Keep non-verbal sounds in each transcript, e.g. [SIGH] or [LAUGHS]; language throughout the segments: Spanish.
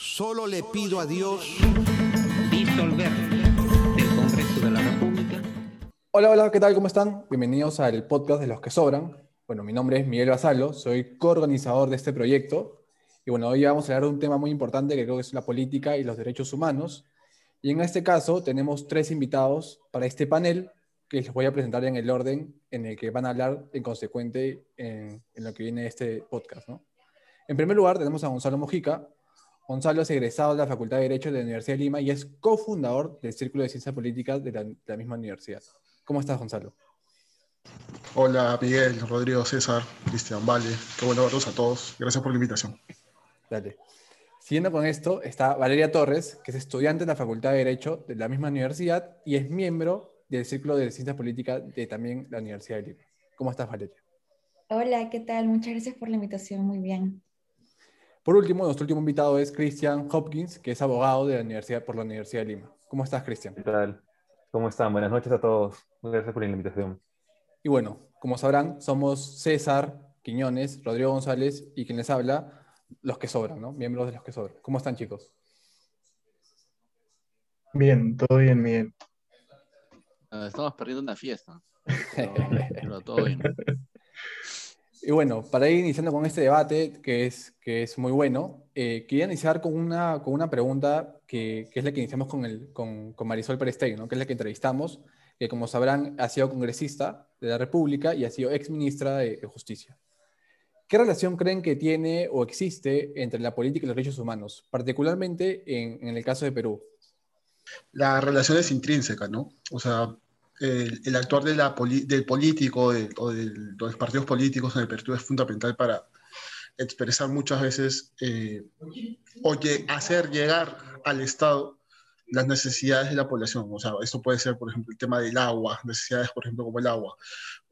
Solo le pido a Dios disolver el Congreso de la República. Hola, hola, ¿qué tal? ¿Cómo están? Bienvenidos al podcast de Los que Sobran. Bueno, mi nombre es Miguel Basalo, soy coorganizador de este proyecto. Y bueno, hoy vamos a hablar de un tema muy importante que creo que es la política y los derechos humanos. Y en este caso tenemos tres invitados para este panel que les voy a presentar en el orden en el que van a hablar en consecuente en, en lo que viene este podcast. ¿no? En primer lugar tenemos a Gonzalo Mojica, Gonzalo es egresado de la Facultad de Derecho de la Universidad de Lima y es cofundador del Círculo de Ciencias Políticas de la, misma universidad. ¿Cómo estás, Gonzalo? Hola, Miguel, Rodrigo, César, Cristian, Vale. Qué bueno verlos a todos. Gracias por la invitación. Dale. Siguiendo con esto, está Valeria Torres, que es estudiante de la Facultad de Derecho de la misma universidad y es miembro del Círculo de Ciencias Políticas de también la Universidad de Lima. ¿Cómo estás, Valeria? Hola, ¿qué tal? Muchas gracias por la invitación. Muy bien. Por último, nuestro último invitado es Christian Hopkins, que es abogado de la universidad, por la Universidad de Lima. ¿Cómo estás, Christian? ¿Qué tal? ¿Cómo están? Buenas noches a todos. Gracias por la invitación. Y bueno, como sabrán, somos César Quiñones, Rodrigo González y quien les habla, los que sobran, ¿no? Miembros de los que sobran. ¿Cómo están, chicos? Bien, todo bien, bien. Ah, estamos perdiendo una fiesta. [LAUGHS] pero todo bien. [LAUGHS] Y bueno, para ir iniciando con este debate, que es, que es muy bueno, eh, quería iniciar con una, con una pregunta que, que es la que iniciamos con, el, con, con Marisol Perestey, ¿no? que es la que entrevistamos, que como sabrán ha sido congresista de la República y ha sido ex ministra de, Justicia. ¿Qué relación creen que tiene o existe entre la política y los derechos humanos, particularmente en, en el caso de Perú? La relación es intrínseca, ¿no? O sea, el, actuar de la del político o de los partidos políticos en el Perú es fundamental para expresar muchas veces eh, o hacer llegar al Estado las necesidades de la población. O sea, esto puede ser, por ejemplo, el tema del agua, necesidades, por ejemplo, como el agua,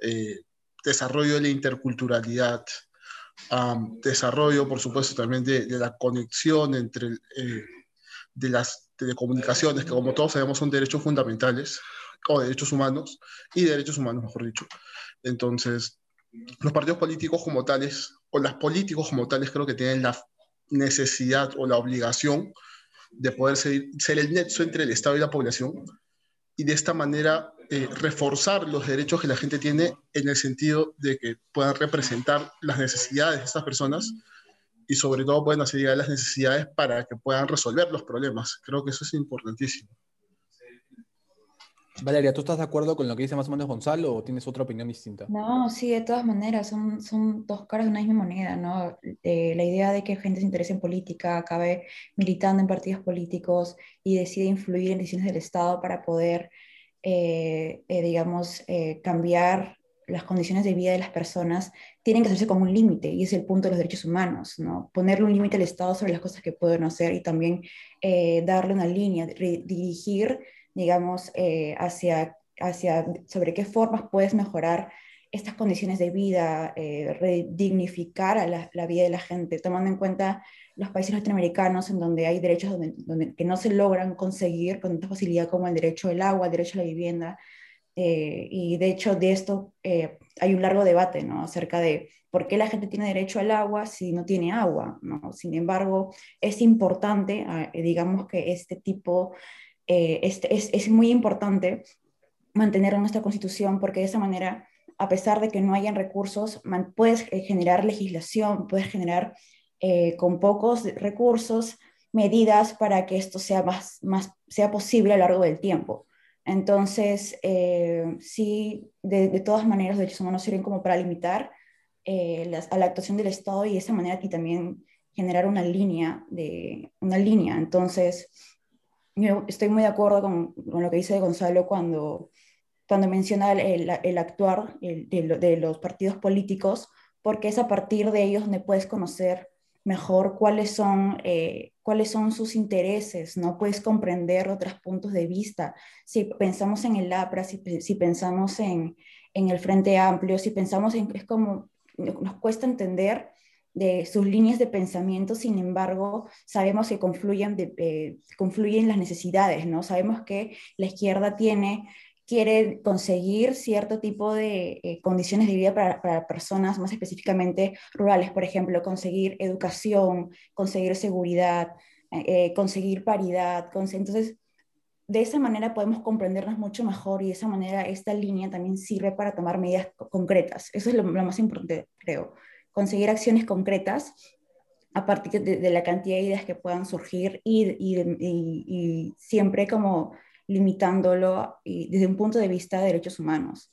eh, desarrollo de la interculturalidad, desarrollo, por supuesto, también de, la conexión entre eh, de las telecomunicaciones, que como todos sabemos son derechos fundamentales, o derechos humanos, y derechos humanos, mejor dicho. Entonces, los partidos políticos como tales, o los políticos como tales, creo que tienen la necesidad o la obligación de poder ser, ser el nexo entre el Estado y la población, y de esta manera eh, reforzar los derechos que la gente tiene en el sentido de que puedan representar las necesidades de estas personas y sobre todo pueden hacer llegar las necesidades para que puedan resolver los problemas. Creo que eso es importantísimo. Valeria, ¿tú estás de acuerdo con lo que dice más o menos Gonzalo o tienes otra opinión distinta? No, sí, de todas maneras, son, son dos caras de una misma moneda, ¿no? Eh, la idea de que gente se interese en política, acabe militando en partidos políticos y decide influir en decisiones del Estado para poder, eh, eh, digamos, cambiar las condiciones de vida de las personas, tienen que hacerse como un límite, y es el punto de los derechos humanos, ¿no? Ponerle un límite al Estado sobre las cosas que pueden hacer y también darle una línea, dirigir digamos, eh, hacia, hacia sobre qué formas puedes mejorar estas condiciones de vida, eh, redignificar a la, vida de la gente, tomando en cuenta los países latinoamericanos en donde hay derechos donde, que no se logran conseguir con tanta facilidad como el derecho al agua, el derecho a la vivienda. Eh, y de hecho de esto hay un largo debate ¿no? acerca de por qué la gente tiene derecho al agua si no tiene agua. ¿no? Sin embargo, es importante, digamos que este tipo eh, es, muy importante mantener nuestra constitución porque de esa manera, a pesar de que no hayan recursos, puedes eh, generar legislación, puedes generar eh, con pocos recursos medidas para que esto sea, más, más, sea posible a lo largo del tiempo. Entonces, sí, de, todas maneras, de hecho, humanos sirven como para limitar a la actuación del Estado y de esa manera aquí también generar una línea, de, una línea. Entonces, yo estoy muy de acuerdo con, con, lo que dice Gonzalo cuando, cuando menciona el, el, actuar de, de, los partidos políticos, porque es a partir de ellos donde puedes conocer mejor cuáles son, eh, cuáles son sus intereses, ¿no? Puedes comprender otros puntos de vista. Si pensamos en el APRA, si, si pensamos en, en, el Frente Amplio, si pensamos en... Es como, nos cuesta entender de sus líneas de pensamiento, sin embargo, sabemos que confluyen, de, confluyen las necesidades, ¿no? Sabemos que la izquierda tiene quiere conseguir cierto tipo de eh, condiciones de vida para, para, personas más específicamente rurales, por ejemplo, conseguir educación, conseguir seguridad, eh, conseguir paridad. Entonces, de esa manera podemos comprendernos mucho mejor y de esa manera esta línea también sirve para tomar medidas concretas. Eso es lo, más importante, creo. Conseguir acciones concretas a partir de, la cantidad de ideas que puedan surgir y, siempre como limitándolo desde un punto de vista de derechos humanos.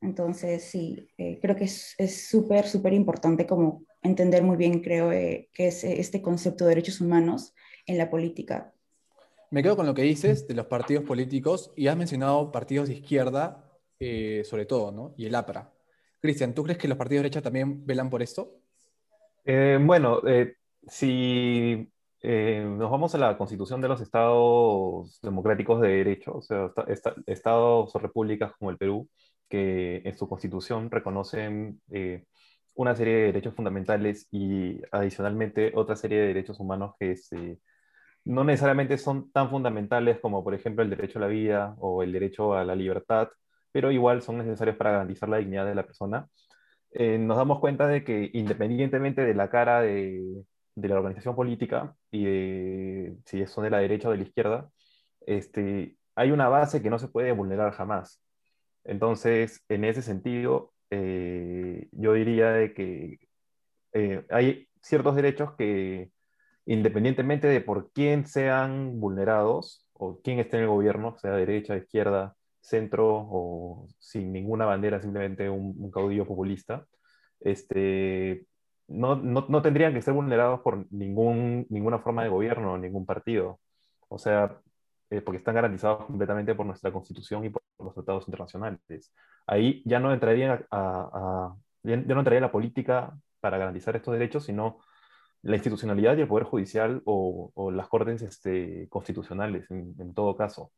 Entonces, sí, eh, creo que es súper, súper importante como entender muy bien, creo, eh, qué es este concepto de derechos humanos en la política. Me quedo con lo que dices de los partidos políticos y has mencionado partidos de izquierda, eh, sobre todo, ¿no? Y el APRA. Cristian, ¿tú crees que los partidos de derecha también velan por esto? Eh, bueno, eh, si nos vamos a la constitución de los estados democráticos de derecho, o sea, estados o repúblicas como el Perú, que en su constitución reconocen una serie de derechos fundamentales y adicionalmente otra serie de derechos humanos que se no necesariamente son tan fundamentales como, por ejemplo, el derecho a la vida o el derecho a la libertad, pero igual son necesarios para garantizar la dignidad de la persona. Eh, nos damos cuenta de que independientemente de la cara de, la organización política y de si son de la derecha o de la izquierda, este, hay una base que no se puede vulnerar jamás. Entonces, en ese sentido, eh, yo diría de que eh, hay ciertos derechos que independientemente de por quién sean vulnerados o quién esté en el gobierno, sea derecha, izquierda, centro o sin ninguna bandera, simplemente un, caudillo populista, este, no, no, tendrían que ser vulnerados por ningún, ninguna forma de gobierno ningún partido. O sea, eh, porque están garantizados completamente por nuestra constitución y por los tratados internacionales. Ahí ya no entraría, a, ya no entraría la política para garantizar estos derechos, sino la institucionalidad y el Poder Judicial o, las Cortes este, constitucionales, en, todo caso.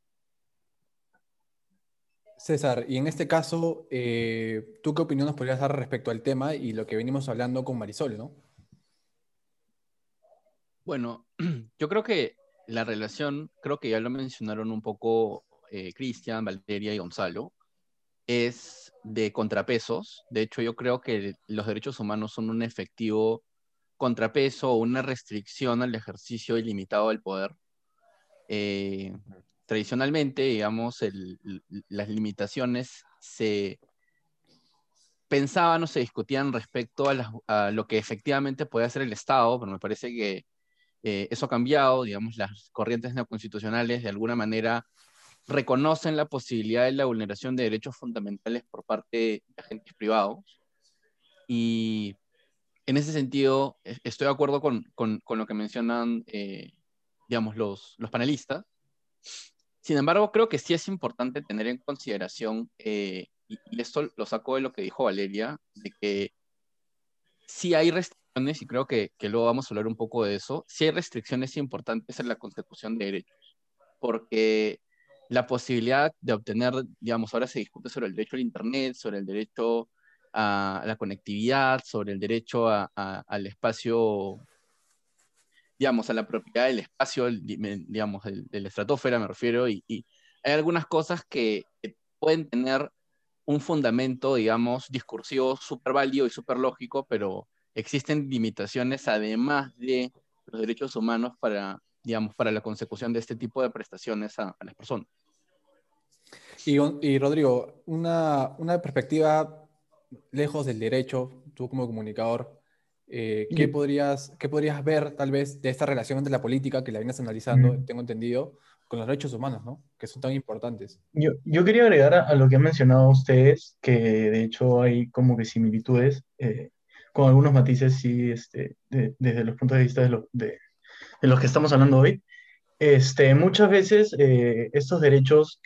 César, y en este caso, eh, ¿tú qué opinión nos podrías dar respecto al tema y lo que venimos hablando con Marisol, no? Bueno, [CLEARS THROAT] yo creo que la relación, creo que ya lo mencionaron un poco eh, Cristian, Valeria y Gonzalo, es de contrapesos. De hecho, yo creo que los derechos humanos son un efectivo contrapeso o una restricción al ejercicio ilimitado del poder. Eh, tradicionalmente, digamos, las limitaciones se pensaban o se discutían respecto a, lo que efectivamente puede hacer el Estado, pero me parece que eh, eso ha cambiado, digamos, las corrientes neoconstitucionales de alguna manera reconocen la posibilidad de la vulneración de derechos fundamentales por parte de agentes privados y en ese sentido, e, estoy de acuerdo con, lo que mencionan, eh, digamos, los, panelistas. Sin embargo, creo que sí es importante tener en consideración, eh, y, esto lo saco de lo que dijo Valeria, de que sí hay restricciones, y creo que, luego vamos a hablar un poco de eso, sí hay restricciones importantes en la consecución de derechos, porque la posibilidad de obtener, digamos, ahora se discute sobre el derecho al Internet, sobre el derecho a la conectividad, sobre el derecho al espacio, digamos, a la propiedad del espacio, digamos, de la estratosfera me refiero, y, hay algunas cosas que, pueden tener un fundamento, digamos, discursivo súper válido y súper lógico, pero existen limitaciones además de los derechos humanos para, digamos, para la consecución de este tipo de prestaciones a, las personas. Y, y Rodrigo, una, una perspectiva lejos del derecho, tú como comunicador, eh, ¿qué, podrías, ¿qué podrías ver tal vez de esta relación entre la política que la vienes analizando, tengo entendido, con los derechos humanos, ¿no? Que son tan importantes. Yo, yo quería agregar a, lo que han mencionado ustedes, que de hecho hay como que similitudes, eh, con algunos matices, sí, este, desde los puntos de vista de, lo, de, de, los que estamos hablando hoy. Este, muchas veces eh, estos derechos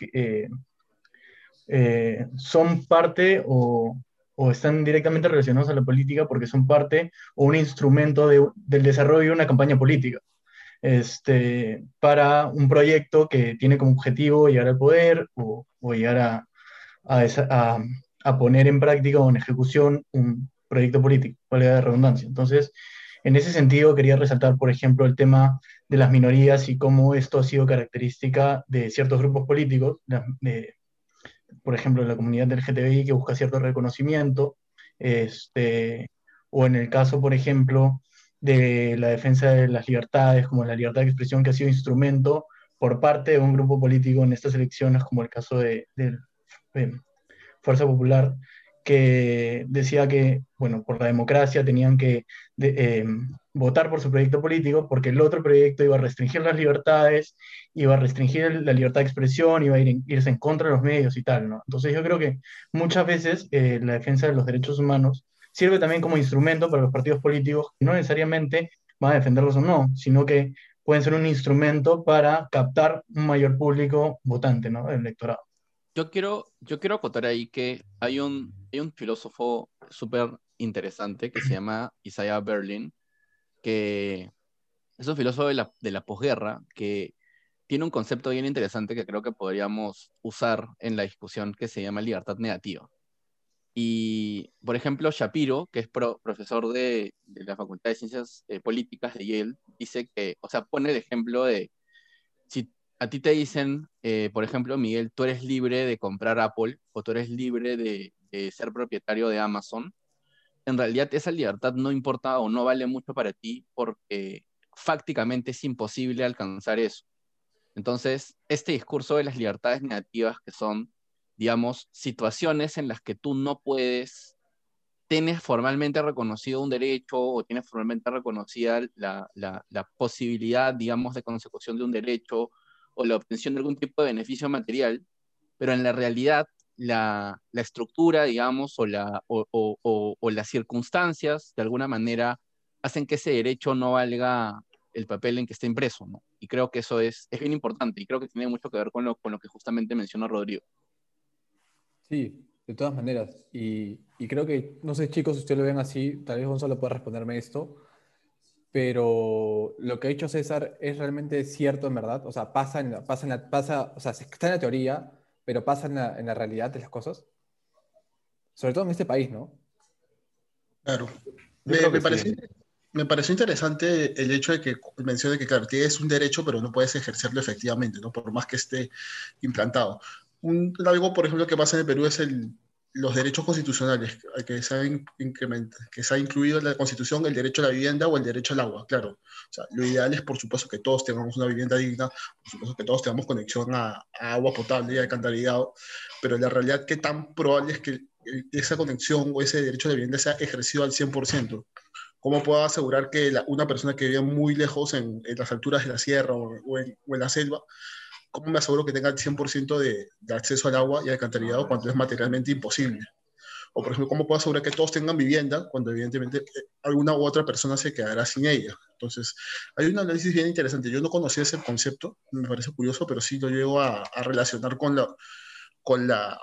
son parte o o están directamente relacionados a la política porque son parte o un instrumento del desarrollo de una campaña política. Este, para un proyecto que tiene como objetivo llegar al poder o, llegar a, a, a, poner en práctica o en ejecución un proyecto político, valga de redundancia. Entonces, en ese sentido, quería resaltar, por ejemplo, el tema de las minorías y cómo esto ha sido característica de ciertos grupos políticos, de, por ejemplo, la comunidad del LGTBI que busca cierto reconocimiento, este, o en el caso, por ejemplo, de la defensa de las libertades, como la libertad de expresión, que ha sido instrumento por parte de un grupo político en estas elecciones, como el caso de, de, de Fuerza Popular, que decía que, bueno, por la democracia tenían que eh, votar por su proyecto político porque el otro proyecto iba a restringir las libertades, iba a restringir la libertad de expresión, iba a ir irse en contra de los medios y tal, ¿no? Entonces yo creo que muchas veces eh, la defensa de los derechos humanos sirve también como instrumento para los partidos políticos, no necesariamente van a defenderlos o no, sino que pueden ser un instrumento para captar un mayor público votante, ¿no? El electorado. Yo quiero, yo quiero acotar ahí que hay un, hay un filósofo súper interesante que se llama Isaiah Berlin, que es un filósofo de la, de la posguerra que tiene un concepto bien interesante que creo que podríamos usar en la discusión que se llama libertad negativa. Y, por ejemplo, Shapiro, que es pro, profesor de, de, la Facultad de Ciencias eh, Políticas de Yale, dice que, o sea, pone el ejemplo de a ti te dicen, eh, por ejemplo, Miguel, tú eres libre de comprar Apple o tú eres libre de, ser propietario de Amazon, en realidad esa libertad no importa o no vale mucho para ti porque fácticamente es imposible alcanzar eso. Entonces, este discurso de las libertades negativas que son, digamos, situaciones en las que tú no puedes, tienes formalmente reconocido un derecho o tienes formalmente reconocida la, la posibilidad, digamos, de consecución de un derecho o la obtención de algún tipo de beneficio material, pero en la realidad la, la estructura, digamos, o, la, o, o, o, las circunstancias, de alguna manera, hacen que ese derecho no valga el papel en que está impreso, ¿no? Y creo que eso es, es bien importante y creo que tiene mucho que ver con lo, con lo que justamente mencionó Rodrigo. Sí, de todas maneras. Y, y creo que, no sé chicos, si ustedes lo ven así, tal vez Gonzalo pueda responderme esto, pero lo que ha dicho César es realmente cierto en verdad, o sea, pasa, en la, pasa, en la, pasa o sea, está en la teoría, pero pasa en la, en la, realidad de las cosas. Sobre todo en este país, ¿no? Claro. Me, me, pareció, sí. me, pareció, interesante el hecho de que mencione que, claro, tienes un derecho, pero no puedes ejercerlo efectivamente, ¿no? Por más que esté implantado. Un, algo, por ejemplo, que pasa en el Perú es el, los derechos constitucionales que se, ha que se ha incluido en la Constitución, el derecho a la vivienda o el derecho al agua, claro. O sea, lo ideal es, por supuesto, que todos tengamos una vivienda digna, por supuesto, que todos tengamos conexión a, a agua potable y alcantarillado, pero la realidad, ¿qué tan probable es que esa conexión o ese derecho a la vivienda sea ejercido al 100%? ¿Cómo puedo asegurar que la, una persona que vive muy lejos en, en, las alturas de la sierra o, o, en, o en la selva ¿cómo me aseguro que tenga el 100% de, de, acceso al agua y al alcantarillado cuando es materialmente imposible? O, por ejemplo, ¿cómo puedo asegurar que todos tengan vivienda cuando evidentemente alguna u otra persona se quedará sin ella? Entonces, hay un análisis bien interesante. Yo no conocía ese concepto, me parece curioso, pero sí lo llego a, a relacionar con la, con, la,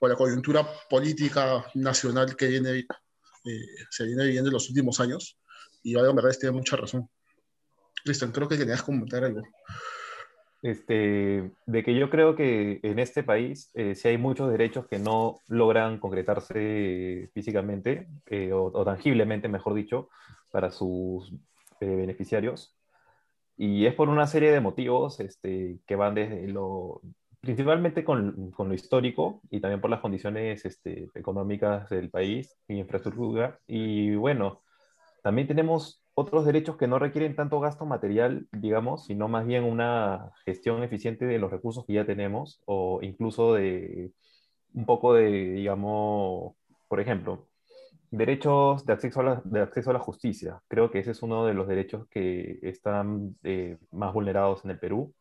con la coyuntura política nacional que viene, eh, se viene viviendo en los últimos años. Y en verdad tiene mucha razón. Cristian, creo que querías comentar algo. Este, de que yo creo que en este país eh, sí hay muchos derechos que no logran concretarse físicamente eh, o, tangiblemente, mejor dicho, para sus eh, beneficiarios. Y es por una serie de motivos este, que van desde lo, principalmente con, con, lo histórico y también por las condiciones este, económicas del país y infraestructura. Y bueno, también tenemos otros derechos que no requieren tanto gasto material, digamos, sino más bien una gestión eficiente de los recursos que ya tenemos o incluso de un poco de, digamos, por ejemplo, derechos de acceso a la, de acceso a la justicia. Creo que ese es uno de los derechos que están eh, más vulnerados en el Perú.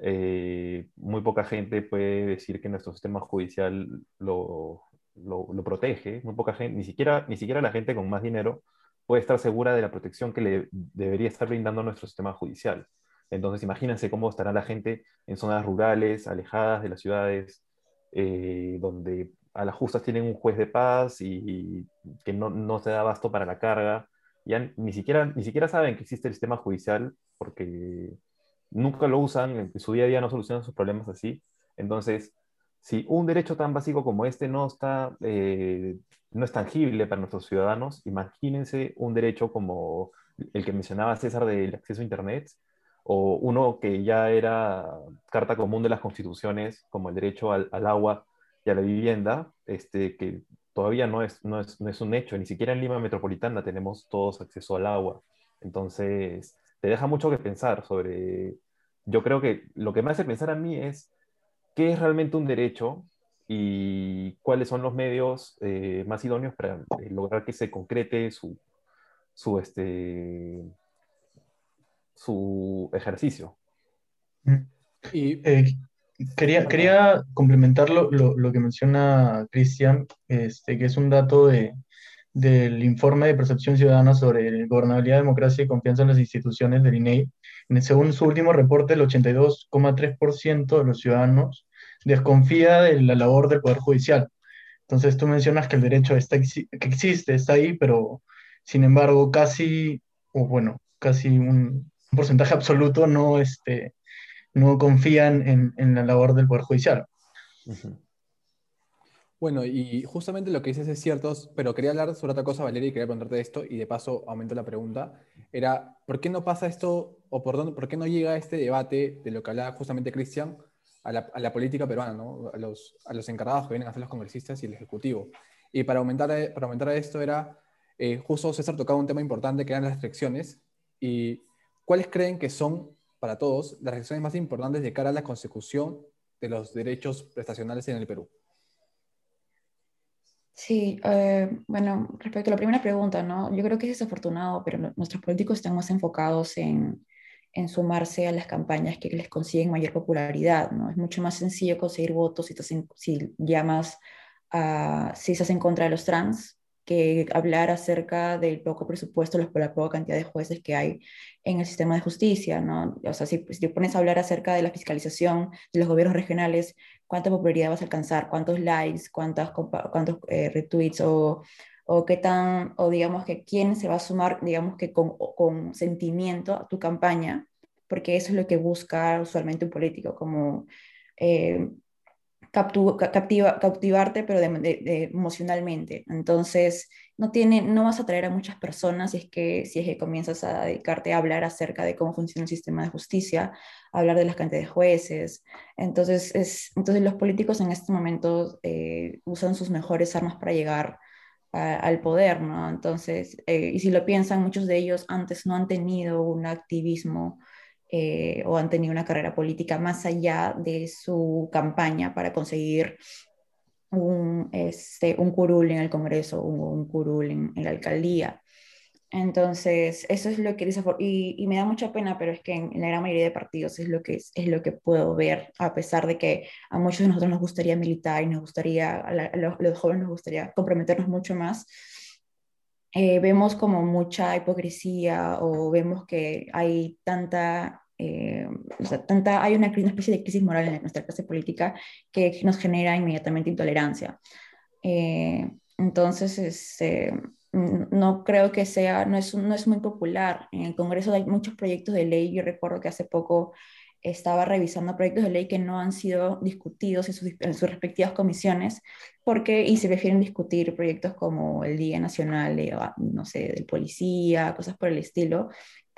Eh, muy poca gente puede decir que nuestro sistema judicial lo, lo, lo protege, muy poca gente, ni siquiera, ni siquiera la gente con más dinero puede estar segura de la protección que le debería estar brindando nuestro sistema judicial. Entonces, imagínense cómo estará la gente en zonas rurales, alejadas de las ciudades, eh, donde a las justas tienen un juez de paz y, que no, no, se da abasto para la carga. Ya ni siquiera, ni siquiera saben que existe el sistema judicial porque nunca lo usan, en su día a día no solucionan sus problemas así. Entonces, si un derecho tan básico como este no está, eh, no es tangible para nuestros ciudadanos, imagínense un derecho como el que mencionaba César del acceso a Internet, o uno que ya era carta común de las constituciones, como el derecho al, agua y a la vivienda, este, que todavía no es, no, es, no es un hecho, ni siquiera en Lima Metropolitana tenemos todos acceso al agua. Entonces, te deja mucho que pensar sobre... Yo creo que lo que me hace pensar a mí es qué es realmente un derecho y cuáles son los medios eh, más idóneos para eh, lograr que se concrete su, su, este, su ejercicio. Y eh, quería, quería complementar lo, lo, lo que menciona Cristian, este, que es un dato de, del informe de percepción ciudadana sobre gobernabilidad, democracia y confianza en las instituciones del INEI. Según su último reporte, el 82,3% de los ciudadanos desconfía de la labor del Poder Judicial. Entonces tú mencionas que el derecho está, que existe, está ahí, pero sin embargo casi, o bueno, casi un, porcentaje absoluto no, este, no confían en, en la labor del Poder Judicial. Bueno, y justamente lo que dices es cierto, pero quería hablar sobre otra cosa, Valeria, y quería preguntarte esto, y de paso aumento la pregunta, era, ¿por qué no pasa esto, o por, dónde, por qué no llega este debate de lo que hablaba justamente Cristian, a la, política peruana, ¿no? a, los, encargados que vienen a hacer los congresistas y el Ejecutivo. Y para aumentar, para aumentar esto era, eh, justo César tocaba un tema importante que eran las restricciones, y cuáles creen que son, para todos, las restricciones más importantes de cara a la consecución de los derechos prestacionales en el Perú. Sí, eh, bueno, respecto a la primera pregunta, ¿no? Yo creo que es desafortunado, pero nuestros políticos están más enfocados en, en sumarse a las campañas que les consiguen mayor popularidad, ¿no? Es mucho más sencillo conseguir votos si, si llamas a, si estás en contra de los trans, que hablar acerca del poco presupuesto, la poca cantidad de jueces que hay en el sistema de justicia, ¿no? O sea, si, si te pones a hablar acerca de la fiscalización de los gobiernos regionales, ¿cuánta popularidad vas a alcanzar? ¿Cuántos likes? ¿Cuántos, cuántos eh, retweets? O, o qué tan, o digamos que quién se va a sumar, digamos que con, con sentimiento a tu campaña, porque eso es lo que busca usualmente un político, como... Eh, captiva, cautivarte, pero de, emocionalmente. Entonces, no, tiene, no vas a atraer a muchas personas si es, que, si es que comienzas a dedicarte a hablar acerca de cómo funciona el sistema de justicia, hablar de las cantidades de jueces. Entonces, es, entonces los políticos en este momento eh, usan sus mejores armas para llegar al poder, ¿no? Entonces, eh, y si lo piensan, muchos de ellos antes no han tenido un activismo eh, o han tenido una carrera política más allá de su campaña para conseguir un, este, un curul en el Congreso o un, curul en, la alcaldía. Entonces, eso es lo que y, y, me da mucha pena, pero es que en, la gran mayoría de partidos es lo, que es, es, lo que puedo ver, a pesar de que a muchos de nosotros nos gustaría militar y nos gustaría, a, los, jóvenes nos gustaría comprometernos mucho más, eh, vemos como mucha hipocresía o vemos que hay tanta eh, tanta, hay una, especie de crisis moral en nuestra clase política que nos genera inmediatamente intolerancia. Eh, entonces, este, no creo que sea, no es, no es muy popular. En el Congreso hay muchos proyectos de ley. Yo recuerdo que hace poco estaba revisando proyectos de ley que no han sido discutidos en sus, respectivas comisiones, porque, y se prefieren discutir proyectos como el Día Nacional, de, no sé, del policía, cosas por el estilo,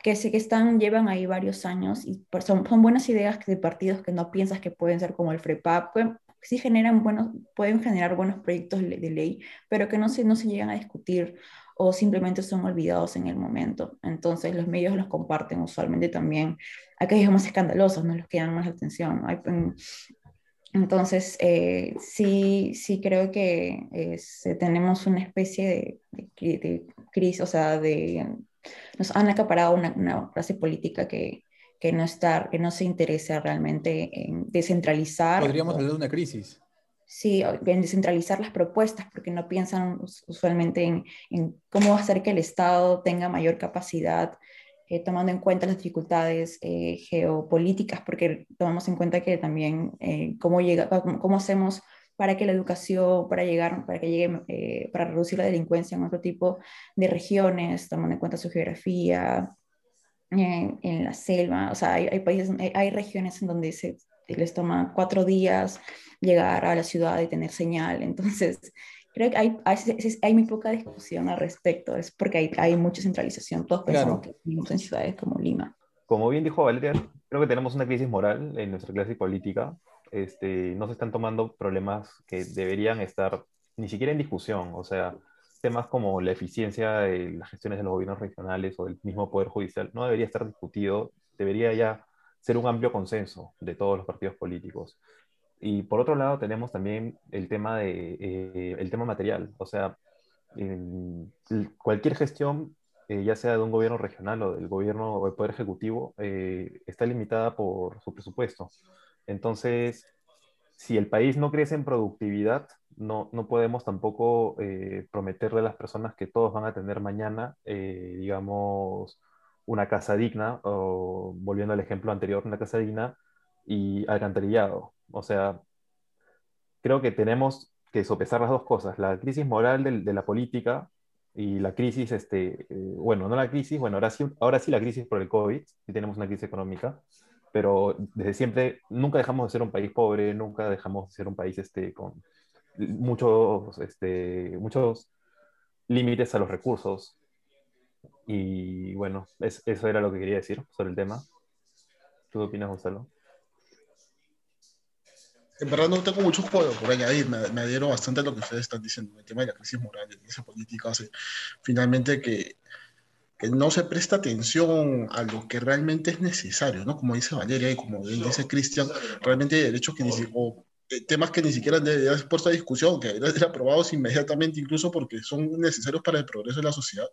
que sé que están, llevan ahí varios años y son, son buenas ideas de partidos que no piensas que pueden ser como el FREPAP, sí generan buenos, pueden generar buenos proyectos de ley, pero que no se, no se llegan a discutir o simplemente son olvidados en el momento. Entonces los medios los comparten usualmente también aquellos más escandalosos, no los que llaman más atención. Entonces, eh, sí, sí creo que tenemos una especie de crisis, o sea, de nos han acaparado una, una clase política que, que, no está, que no se interesa realmente en descentralizar. Podríamos hablar de una crisis. Sí, en descentralizar las propuestas, porque no piensan usualmente en, en cómo hacer que el Estado tenga mayor capacidad, eh, tomando en cuenta las dificultades eh, geopolíticas, porque tomamos en cuenta que también eh, cómo, llega, cómo hacemos para que la educación, para llegar, para que llegue, eh, para reducir la delincuencia en otro tipo de regiones, tomando en cuenta su geografía, en la selva, o sea, hay, hay países, hay, regiones en donde se les toma cuatro días llegar a la ciudad y tener señal, entonces [LAUGHS] creo que hay, hay, hay, muy poca discusión al respecto, es porque hay, hay mucha centralización, todos pensamos que vivimos en ciudades como Lima. Como bien dijo Valeria, creo que tenemos una crisis moral en nuestra clase política, este, no se están tomando problemas que deberían estar ni siquiera en discusión. O sea, temas como la eficiencia de las gestiones de los gobiernos regionales o del mismo Poder Judicial no debería estar discutido, debería ya ser un amplio consenso de todos los partidos políticos. Y por otro lado tenemos también el tema, de, eh, el tema material, o sea, cualquier gestión, eh, ya sea de un gobierno regional o del gobierno o del Poder Ejecutivo, eh, está limitada por su presupuesto. Entonces, si el país no crece en productividad, no, no podemos tampoco prometerle a las personas que todos van a tener mañana, digamos, una casa digna, o volviendo al ejemplo anterior, una casa digna y alcantarillado. O sea, creo que tenemos que sopesar las dos cosas, la crisis moral de, la política y la crisis, este, eh, bueno, no la crisis, bueno, ahora sí, ahora sí la crisis por el COVID, sí tenemos una crisis económica, pero desde siempre nunca dejamos de ser un país pobre, nunca dejamos de ser un país este, con muchos, este, muchos límites a los recursos. Y bueno, eso era lo que quería decir sobre el tema. ¿Tú qué opinas, Gonzalo? en verdad no tengo mucho por, por añadir, me, me, adhiero bastante a lo que ustedes están diciendo, el tema de la crisis moral, la crisis política, hace finalmente que, no se presta atención a lo que realmente es necesario, ¿no? Como dice Valeria y como dice Cristian, realmente hay derechos que ni o eh, temas que ni siquiera ser puesto a discusión, que deberían ser aprobados inmediatamente, incluso porque son necesarios para el progreso de la sociedad.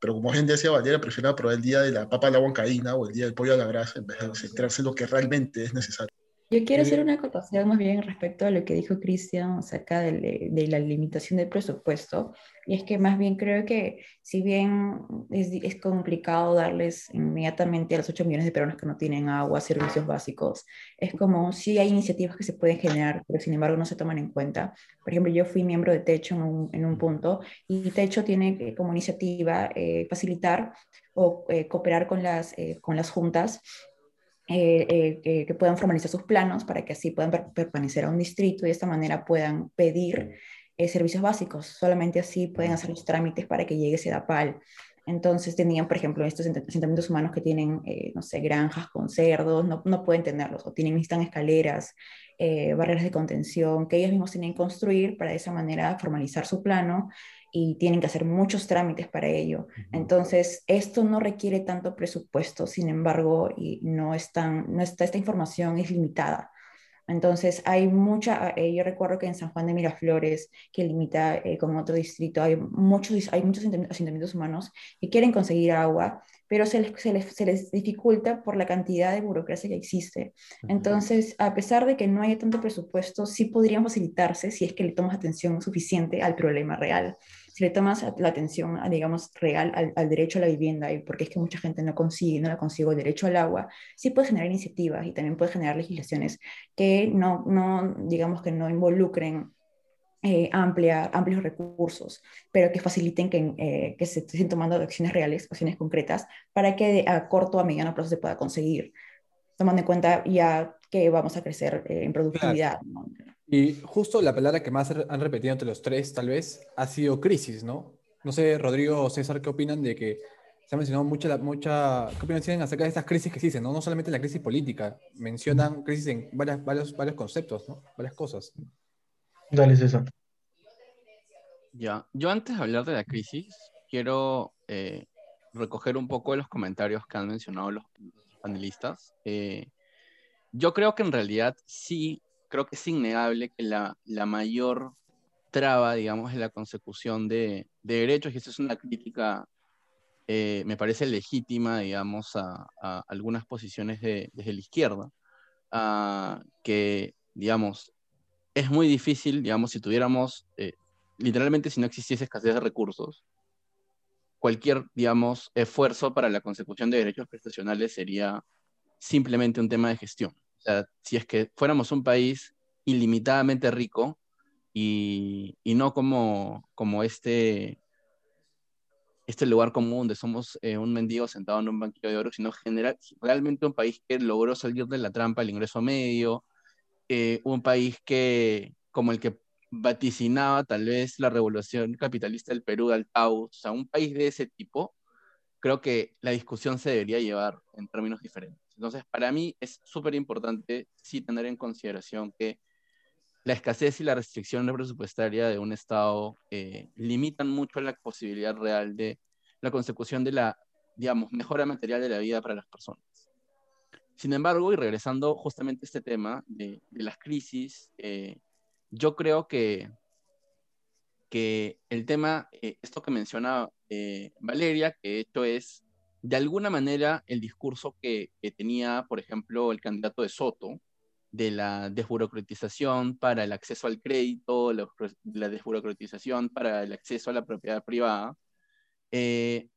Pero como gente decía Valeria, prefiere aprobar el día de la papa a la huancaína o el día del pollo a la grasa en vez de centrarse en lo que realmente es necesario. Yo quiero hacer una acotación más bien respecto a lo que dijo Cristian acerca de, de, la limitación del presupuesto. Y es que más bien creo que si bien es, es, complicado darles inmediatamente a los 8 millones de peruanos que no tienen agua, servicios básicos, es como si hay iniciativas que se pueden generar, pero sin embargo no se toman en cuenta. Por ejemplo, yo fui miembro de Techo en un, en un punto y Techo tiene como iniciativa eh, facilitar o eh, cooperar con las, eh, con las juntas eh, eh, que puedan formalizar sus planos para que así puedan permanecer a un distrito y de esta manera puedan pedir eh, servicios básicos. Solamente así pueden hacer los trámites para que llegue ese DAPAL. Entonces tenían, por ejemplo, estos asentamientos humanos que tienen, no sé, granjas con cerdos, no, no, pueden tenerlos, o tienen, necesitan escaleras, barreras de contención, que ellos mismos tienen que construir para de esa manera formalizar su plano y tienen que hacer muchos trámites para ello. Entonces, esto no requiere tanto presupuesto, sin embargo, y no, es no está, esta información es limitada. Entonces, hay mucha, eh, yo recuerdo que en San Juan de Miraflores, que limita eh, con otro distrito, hay muchos, hay muchos asentamientos humanos que quieren conseguir agua, pero se les, se les, se les dificulta por la cantidad de burocracia que existe. Entonces, a pesar de que no haya tanto presupuesto, sí podrían facilitarse si es que le tomas atención suficiente al problema real si le tomas la atención, digamos, real al, derecho a la vivienda, y porque es que mucha gente no consigue, no la consigue el derecho al agua, sí puedes generar iniciativas y también puedes generar legislaciones que no, no digamos, que no involucren eh, amplios recursos, pero que faciliten que, eh, que, se estén tomando acciones reales, acciones concretas, para que a corto a mediano plazo se pueda conseguir, tomando en cuenta ya que vamos a crecer eh, en productividad. ¿no? Y justo la palabra que más han repetido entre los tres, tal vez, ha sido crisis, ¿no? No sé, Rodrigo o César, ¿qué opinan de que se ha mencionado mucha, mucha, ¿qué opinan tienen acerca de estas crisis que existen, ¿no? No solamente la crisis política, mencionan crisis en varias, varios, varios conceptos, ¿no? Varias cosas. Dale, César. Ya, yo antes de hablar de la crisis, quiero eh, recoger un poco de los comentarios que han mencionado los panelistas. Eh, yo creo que en realidad sí creo que es innegable que la, la mayor traba, digamos, es la consecución de, de, derechos, y eso es una crítica, eh, me parece legítima, digamos, a, a algunas posiciones de, desde la izquierda, que, digamos, es muy difícil, digamos, si tuviéramos, eh, literalmente, si no existiese escasez de recursos, cualquier, digamos, esfuerzo para la consecución de derechos prestacionales sería simplemente un tema de gestión. Si es que fuéramos un país ilimitadamente rico y, y no como, como este, este lugar común donde somos eh, un mendigo sentado en un banquillo de oro, sino general, realmente un país que logró salir de la trampa del ingreso medio, eh, un país que, como el que vaticinaba tal vez la revolución capitalista del Perú, del Tau, o sea, un país de ese tipo, creo que la discusión se debería llevar en términos diferentes. Entonces, para mí es súper importante sí tener en consideración que la escasez y la restricción presupuestaria de un Estado eh, limitan mucho la posibilidad real de la consecución de la, digamos, mejora material de la vida para las personas. Sin embargo, y regresando justamente a este tema de, las crisis, eh, yo creo que, que el tema, eh, esto que menciona Valeria, que esto es de alguna manera el discurso que, que tenía, por ejemplo, el candidato de Soto, de la desburocratización para el acceso al crédito, la, desburocratización para el acceso a la propiedad privada, eh,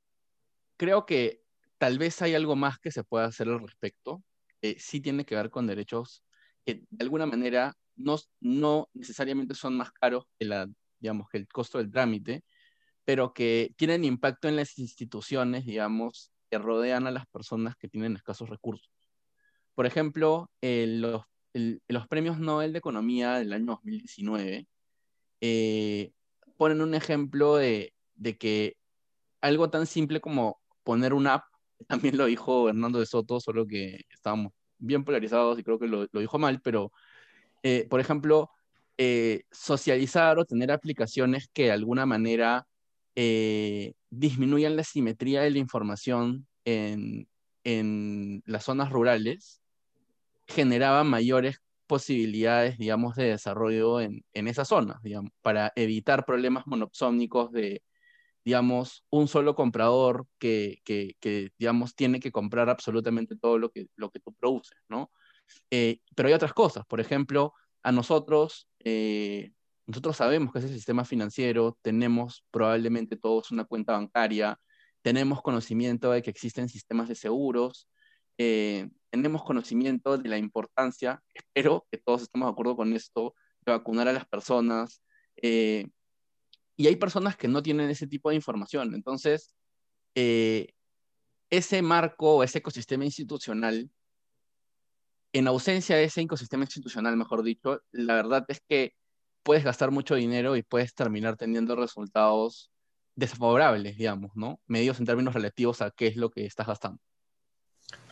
creo que tal vez hay algo más que se pueda hacer al respecto. Eh, sí tiene que ver con derechos que de alguna manera no, no necesariamente son más caros que, digamos, que el costo del trámite, pero que tienen impacto en las instituciones, digamos, que rodean a las personas que tienen escasos recursos. Por ejemplo, los los premios Nobel de Economía del año 2019 eh, ponen un ejemplo de, que algo tan simple como poner una app, [LAUGHS] también lo dijo Hernando de Soto, solo que estábamos bien polarizados y creo que lo, dijo mal, pero eh, por ejemplo, eh, socializar o tener aplicaciones que de alguna manera disminuyan la simetría de la información en, en las zonas rurales, generaba mayores posibilidades, digamos, de desarrollo en, en esas zonas, digamos, para evitar problemas monopsónicos de, digamos, un solo comprador que, que, que, digamos, tiene que comprar absolutamente todo lo que, lo que tú produces, ¿no? Eh, pero hay otras cosas, por ejemplo, a nosotros, eh, nosotros sabemos que es el sistema financiero, tenemos probablemente todos una cuenta bancaria, tenemos conocimiento de que existen sistemas de seguros, eh, tenemos conocimiento de la importancia, espero que todos estemos de acuerdo con esto, de vacunar a las personas. Eh, y hay personas que no tienen ese tipo de información. Entonces, eh, ese marco, ese ecosistema institucional, en ausencia de ese ecosistema institucional, mejor dicho, la verdad es que puedes gastar mucho dinero y puedes terminar teniendo resultados desfavorables, digamos, ¿no? Medios en términos relativos a qué es lo que estás gastando.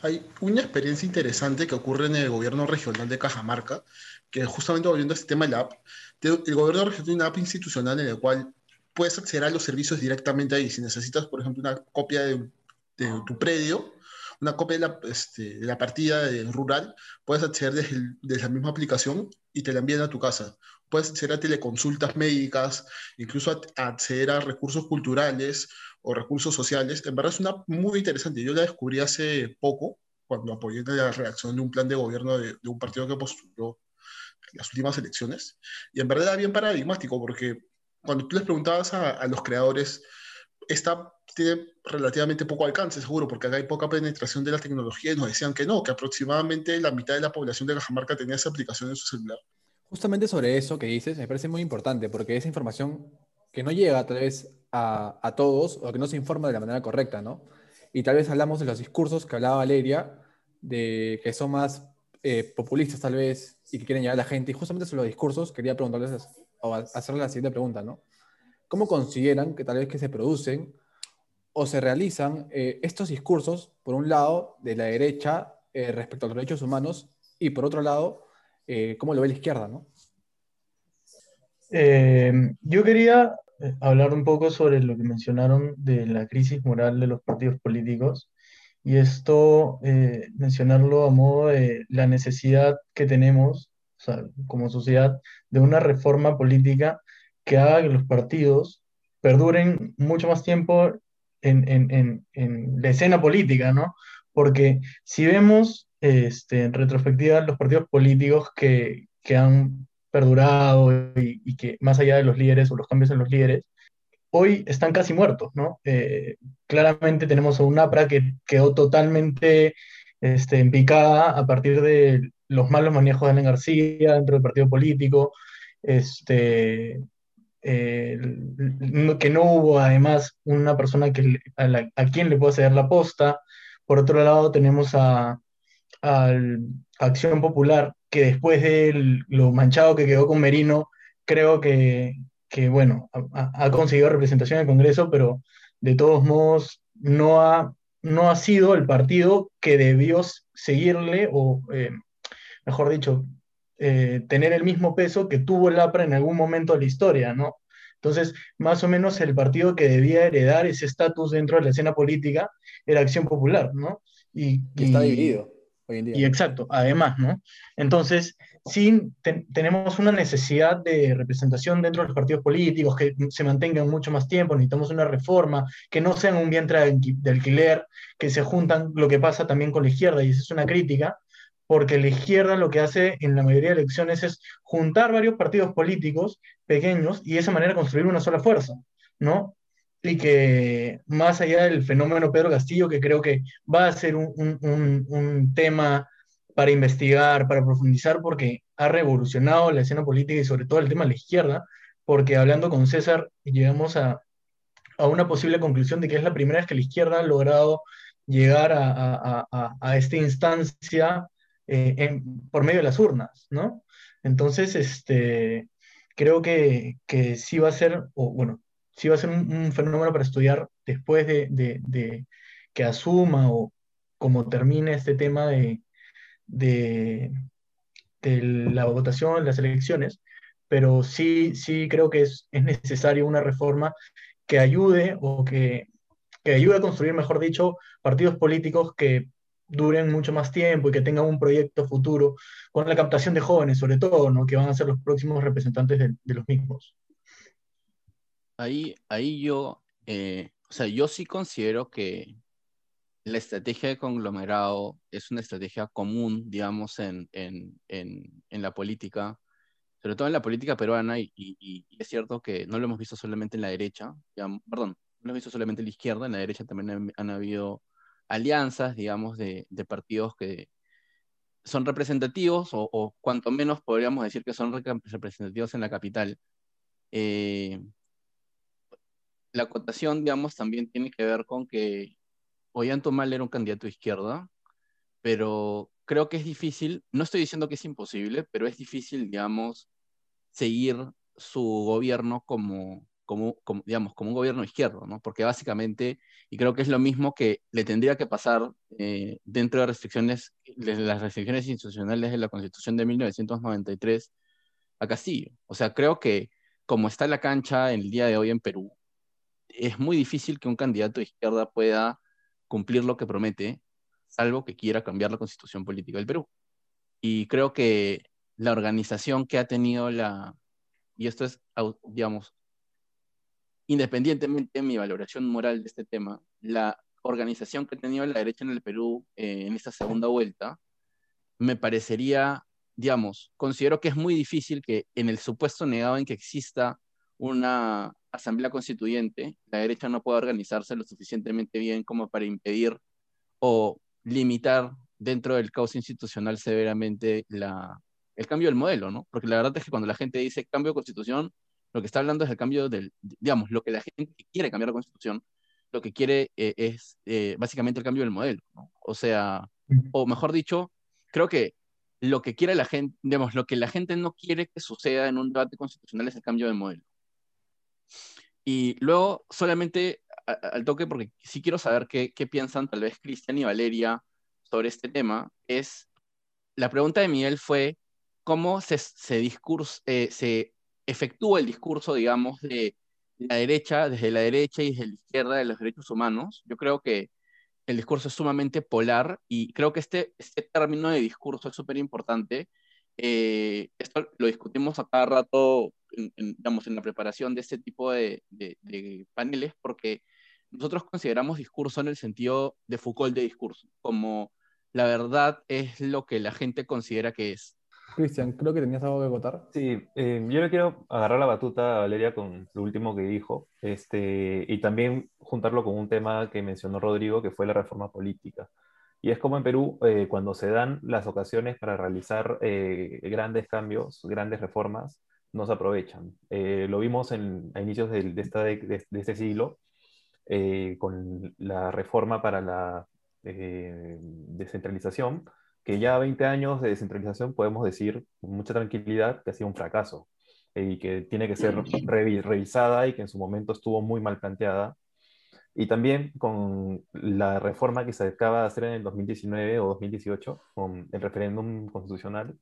Hay una experiencia interesante que ocurre en el gobierno regional de Cajamarca, que justamente volviendo a este tema de la app, el gobierno regional tiene una app institucional en la cual puedes acceder a los servicios directamente ahí. Si necesitas, por ejemplo, una copia de, tu predio, una copia de la, este, partida rural, puedes acceder desde, desde, la misma aplicación y te la envían a tu casa. Puedes acceder a teleconsultas médicas, incluso acceder a recursos culturales o recursos sociales, en verdad es una muy interesante. Yo la descubrí hace poco, cuando apoyé la redacción de un plan de gobierno de, un partido que postuló las últimas elecciones, y en verdad era bien paradigmático, porque cuando tú les preguntabas a, los creadores, esta tiene relativamente poco alcance, seguro, porque acá hay poca penetración de la tecnología, y nos decían que no, que aproximadamente la mitad de la población de Cajamarca tenía esa aplicación en su celular. Justamente sobre eso que dices, me parece muy importante, porque esa información que no llega tal vez a, a, todos o que no se informa de la manera correcta, ¿no? Y tal vez hablamos de los discursos que hablaba Valeria, de que son más eh, populistas tal vez y que quieren llegar a la gente. Y justamente sobre los discursos quería preguntarles o hacerles la siguiente pregunta, ¿no? ¿Cómo consideran que tal vez que se producen o se realizan eh, estos discursos, por un lado, de la derecha eh, respecto a los derechos humanos y por otro lado, cómo lo ve la izquierda, ¿no? yo quería eh, hablar un poco sobre lo que mencionaron de la crisis moral de los partidos políticos y esto eh, mencionarlo a modo de la necesidad que tenemos como sociedad de una reforma política que haga que los partidos perduren mucho más tiempo en, en, en, la escena política, ¿no? Porque si vemos este, en retrospectiva los partidos políticos que, que han perdurado y, que más allá de los líderes o los cambios en los líderes, hoy están casi muertos, ¿no? Eh, claramente tenemos a un APRA que quedó totalmente este, en a partir de los malos manejos de Ana García dentro del partido político, este, eh, que no hubo además una persona que, a, quien le pueda ceder la posta. Por otro lado, tenemos a, Acción Popular, que después de lo manchado que quedó con Merino, creo que, que bueno, ha, conseguido representación en el Congreso, pero de todos modos no ha, no ha sido el partido que debió seguirle, o eh, mejor dicho, eh, tener el mismo peso que tuvo el APRA en algún momento de la historia, ¿no? Entonces, más o menos el partido que debía heredar ese estatus dentro de la escena política era Acción Popular, ¿no? Y, está dividido hoy en día. Y exacto, además, ¿no? Entonces, sí tenemos una necesidad de representación dentro de los partidos políticos, que se mantengan mucho más tiempo, necesitamos una reforma, que no sean un vientre de alquiler, que se juntan lo que pasa también con la izquierda, y esa es una crítica, porque la izquierda lo que hace en la mayoría de elecciones es juntar varios partidos políticos pequeños y de esa manera construir una sola fuerza, ¿no? Y que más allá del fenómeno Pedro Castillo, que creo que va a ser un, un, un tema para investigar, para profundizar, porque ha revolucionado la escena política y sobre todo el tema de la izquierda, porque hablando con César llegamos a, a una posible conclusión de que es la primera vez que la izquierda ha logrado llegar a, a, a, a esta instancia eh, por medio de las urnas, ¿no? Entonces, este, creo que, que sí va a ser, o bueno, sí va a ser un, fenómeno para estudiar después de, de, que asuma o como termine este tema de, de, de la votación, las elecciones, pero sí, sí creo que es, es necesario una reforma que ayude o que, que ayude a construir, mejor dicho, partidos políticos que duren mucho más tiempo y que tengan un proyecto futuro con la captación de jóvenes, sobre todo, ¿no? que van a ser los próximos representantes de, los mismos. Ahí, ahí yo, eh, o sea, yo sí considero que la estrategia de conglomerado es una estrategia común, digamos, en, en, en, la política, sobre todo en la política peruana, y, es cierto que no lo hemos visto solamente en la derecha, digamos, perdón, no lo hemos visto solamente en la izquierda, en la derecha también han habido alianzas, digamos, de, partidos que son representativos o, cuanto menos podríamos decir que son representativos en la capital. Eh, la acotación, digamos, también tiene que ver con que Ollantumal era un candidato de izquierda, pero creo que es difícil, no estoy diciendo que es imposible, pero es difícil, digamos, seguir su gobierno como, como, digamos, como un gobierno izquierdo, ¿no? Porque básicamente, y creo que es lo mismo que le tendría que pasar eh, dentro de restricciones, de las restricciones institucionales de la Constitución de 1993 a Castillo. O sea, creo que como está la cancha en el día de hoy en Perú, es muy difícil que un candidato de izquierda pueda cumplir lo que promete, salvo que quiera cambiar la constitución política del Perú. Y creo que la organización que ha tenido la, y esto es, digamos, independientemente de mi valoración moral de este tema, la organización que tenido la derecha en el Perú eh, en esta segunda vuelta, me parecería, digamos, considero que es muy difícil que en el supuesto negado en que exista una asamblea constituyente, la derecha no pueda organizarse lo suficientemente bien como para impedir o limitar dentro del caos institucional severamente el cambio del modelo, ¿no? Porque la verdad es que cuando la gente dice cambio de constitución, lo que está hablando es el cambio del, digamos, lo que la gente quiere cambiar la constitución, lo que quiere eh, es eh, básicamente el cambio del modelo, ¿no? O sea, o mejor dicho, creo que lo que quiere la gente, digamos, lo que la gente no quiere que suceda en un debate constitucional es el cambio de modelo. Y luego, solamente al toque, porque sí quiero saber qué, qué piensan tal vez Cristian y Valeria sobre este tema, es, la pregunta de Miguel fue, ¿cómo se, se, discurso, eh, se efectúa el discurso, digamos, de la derecha, desde la derecha y desde la izquierda de los derechos humanos. Yo creo que el discurso es sumamente polar y creo que este, este término de discurso es súper importante. Eh, esto lo discutimos a cada rato, en, digamos, en la preparación de este tipo de, de, paneles, porque nosotros consideramos discurso en el sentido de Foucault de discurso, como la verdad es lo que la gente considera que es. Cristian, creo que tenías algo que votar. Sí, eh, yo le quiero agarrar la batuta a Valeria con lo último que dijo, este, y también juntarlo con un tema que mencionó Rodrigo, que fue la reforma política. Y es como en Perú, eh, cuando se dan las ocasiones para realizar eh, grandes cambios, grandes reformas, no se aprovechan. lo vimos en, a inicios de, de, esta, de, de este siglo, con la reforma para la descentralización, que ya 20 años de descentralización podemos decir con mucha tranquilidad que ha sido un fracaso eh, y que tiene que ser [LAUGHS] revisada y que en su momento estuvo muy mal planteada. Y también con la reforma que se acaba de hacer en el 2019 o 2018, con el referéndum constitucional,